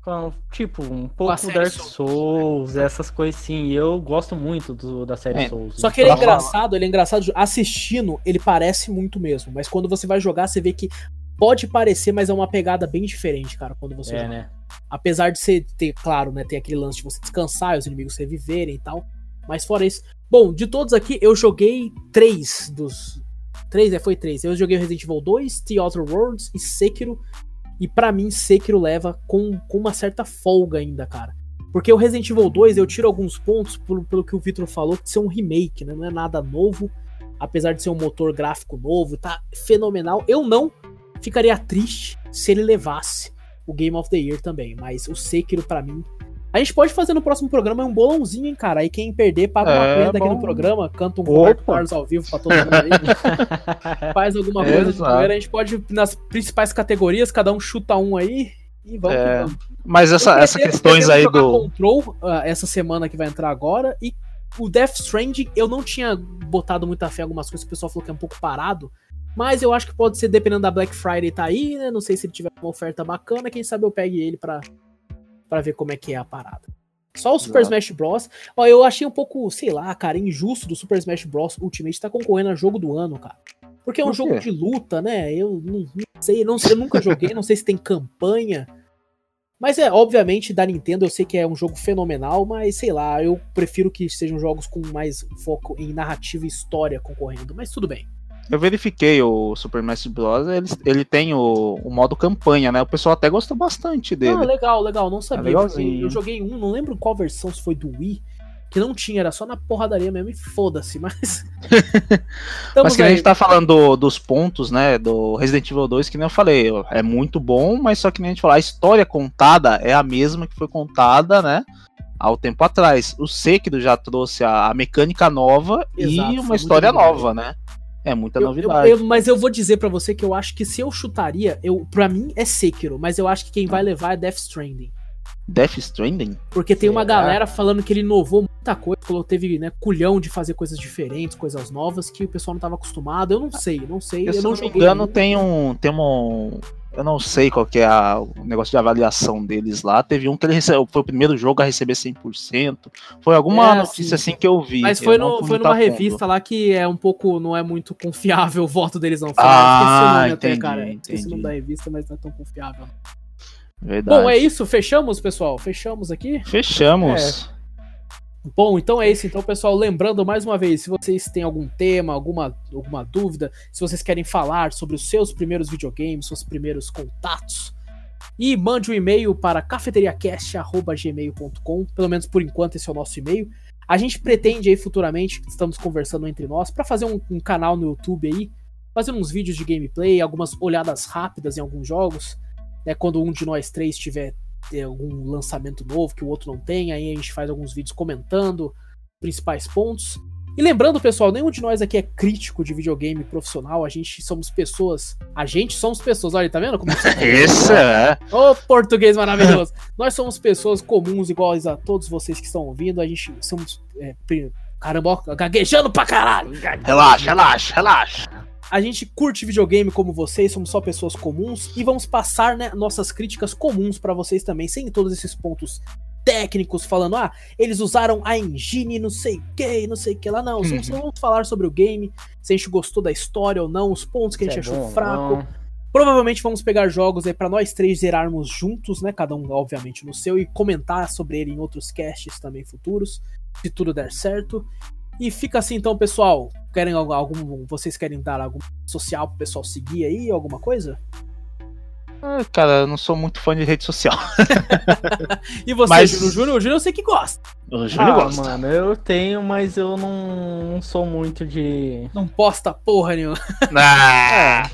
Com tipo, um pouco Dark
Souls.
Souls, essas coisas sim. E eu gosto muito do, da série
É,
Souls.
Só que ele é engraçado, ele é engraçado. Assistindo, ele parece muito mesmo. Mas quando você vai jogar, você vê que pode parecer, mas é uma pegada bem diferente, cara, quando você
É,
joga.
né?
Apesar de ser, ter, claro, né, ter aquele lance de você descansar e os inimigos reviverem e tal. Mas fora isso. Bom, de todos aqui, eu joguei três dos. Três, é, foi três. Eu joguei Resident Evil 2, The Outer Worlds e Sekiro. E pra mim, Sekiro leva com, com uma certa folga ainda, cara. Porque o Resident Evil 2, eu tiro alguns pontos pelo, pelo que o Victor falou, de ser um remake, né? Não é nada novo. Apesar de ser um motor gráfico novo, tá fenomenal. Eu não ficaria triste se ele levasse o Game of the Year também. Mas o Sekiro, pra mim. A gente pode fazer no próximo programa um bolãozinho, hein, cara. Aí quem perder, paga uma
É,
prenda aqui
bom.
no programa, canta um. Roberto Carlos ao vivo pra todo mundo aí. Faz alguma coisa de
Exato.
zoeira. A gente pode, nas principais categorias, cada um chuta um aí. E vamos que
É,
vamos.
Mas essa,
pretendo-
questões aí do.
Control ah, essa semana que vai entrar agora. E o Death Stranding, eu não tinha botado muita fé em algumas coisas o pessoal falou que é um pouco parado. Mas eu acho que pode ser, dependendo da Black Friday, tá aí, né? Não sei se ele tiver uma oferta bacana. Quem sabe eu pegue ele pra, pra ver como é que é a parada. Só o Super
Exato.
Smash Bros. Ó, eu achei um pouco, sei lá, cara, injusto do Super Smash Bros. Ultimate tá concorrendo a jogo do ano, cara. Porque é um
Por
jogo de luta, né? Eu não, não sei, não sei, eu nunca joguei, não sei se tem campanha. Mas é, obviamente, da Nintendo eu sei que é um jogo fenomenal, mas sei lá, eu prefiro que sejam jogos com mais foco em narrativa e história concorrendo, mas tudo bem.
Eu verifiquei o Super Smash Bros. Ele, ele tem o, o modo campanha, né? O pessoal até gostou bastante dele.
Ah, legal, legal, não sabia.
legalzinho.
eu joguei um, não lembro qual versão, se foi do Wii, que não tinha, era só na porradaria mesmo e foda-se, mas.
Mas que nem a
aí.
gente tá falando do- dos pontos, né, do Resident Evil 2, que nem eu falei, é muito bom, mas só que nem a gente falou, a história contada é a mesma que foi contada, né, há um tempo atrás. O Sekiro já trouxe a, a mecânica nova
Exato,
e uma história nova, né? É muita
Eu-
novidade.
eu- eu- mas eu vou dizer pra você que eu acho que se eu chutaria, eu, pra mim é Sekiro, mas eu acho que quem vai levar é Death Stranding.
Death Stranding?
Porque tem uma
Será?
galera falando que ele inovou muita coisa, falou teve né, culhão de fazer coisas diferentes, coisas novas que o pessoal não tava acostumado. Eu não sei, não sei.
Eu,
Eu,
se
não
não me engano,
ainda.
tem um. Tem um. Eu não sei qual que é a- o negócio de avaliação deles lá. Teve um que ele recebeu, foi o primeiro jogo a receber 100%. Foi alguma
É,
notícia
sim.
assim que eu vi.
Mas foi, no, foi numa
fundo.
revista lá que é um pouco. Não é muito confiável o voto deles, não. Foi,
Ah,
esqueci o nome até,
entendi,
cara. Esqueci o
entendi.
nome da revista, mas não é tão confiável.
Verdade.
Bom, é isso. Fechamos, pessoal? Fechamos aqui?
Fechamos.
Bom, então é isso. Então, pessoal, lembrando mais uma vez, se vocês têm algum tema, alguma, alguma dúvida, se vocês querem falar sobre os seus primeiros videogames, seus primeiros contatos, e mande um e-mail para cafeteriacast.gmail.com, pelo menos por enquanto esse é o nosso e-mail. A gente pretende aí futuramente, estamos conversando entre nós, para fazer um, um canal no YouTube aí, fazendo uns vídeos de gameplay, algumas olhadas rápidas em alguns jogos, né, quando um de nós três tiver ter algum lançamento novo que o outro não tem, aí a gente faz alguns vídeos comentando principais pontos. E lembrando, pessoal, nenhum de nós aqui é crítico de videogame profissional, a gente somos pessoas, a gente somos pessoas, olha, tá vendo como
Esse é.
Ô, português maravilhoso! Nós somos pessoas comuns, iguais a todos vocês que estão ouvindo. A gente somos. é, caramba, gaguejando pra caralho!
Relaxa, relaxa, relaxa.
A gente curte videogame como vocês, somos só pessoas comuns e vamos passar né, nossas críticas comuns pra vocês também, sem todos esses pontos técnicos falando, ah, eles usaram a engine, não sei o que, não sei o que lá. Não,
Uhum.
só vamos falar sobre o game, se a gente gostou da história ou não, os pontos que a gente
é
achou
bom
fraco.
não.
Provavelmente vamos pegar jogos aí pra nós três zerarmos juntos, né? Cada um, obviamente, no seu, e comentar sobre ele em outros casts também futuros, se tudo der certo. E fica assim então, pessoal. Querem algum- algum. Vocês querem dar algum social pro pessoal seguir aí, alguma coisa?
Ah, Cara, eu não sou muito fã de rede social.
E você,
Mas-
Júnior? Júnior, o Júnior eu sei que gosta.
O Júnior
Ah,
gosta.
mano, eu tenho, mas eu não, não sou muito de.
Não posta porra nenhuma.
Ah.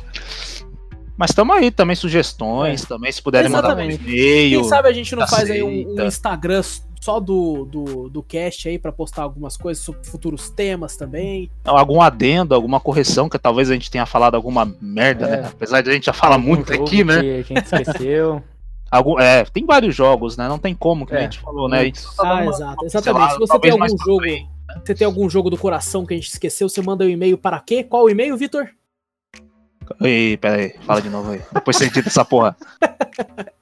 Mas tamo aí também, sugestões, também, se puderem mandar um
Exatamente.
e-mail.
Quem sabe a gente não faz aí um, um. Instagram só do, do, do cast aí pra postar algumas coisas sobre futuros temas também.
algum adendo, alguma correção, que talvez a gente tenha falado alguma merda,
É.
né? Apesar de a gente já falar
algum
muito
jogo
aqui, né?
Que a gente esqueceu.
Algum, é, tem vários jogos, né? Não tem como, que
É.
a gente falou, né? Gente tá
Ah,
uma-
exato.
uma
Exatamente. Se você tem algum jogo,
frente.
você tem algum jogo do coração que a gente esqueceu, você manda um e-mail para quê? Qual o e-mail, Vitor?
Ei, pera aí, fala de novo aí. Depois você edita essa porra.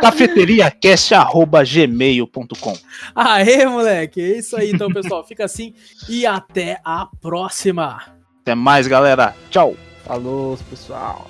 cafeteriacast.gmail.com
Aê, moleque. É isso aí, então, pessoal. Fica assim e até a próxima.
Até mais, galera. Tchau.
Falou, pessoal.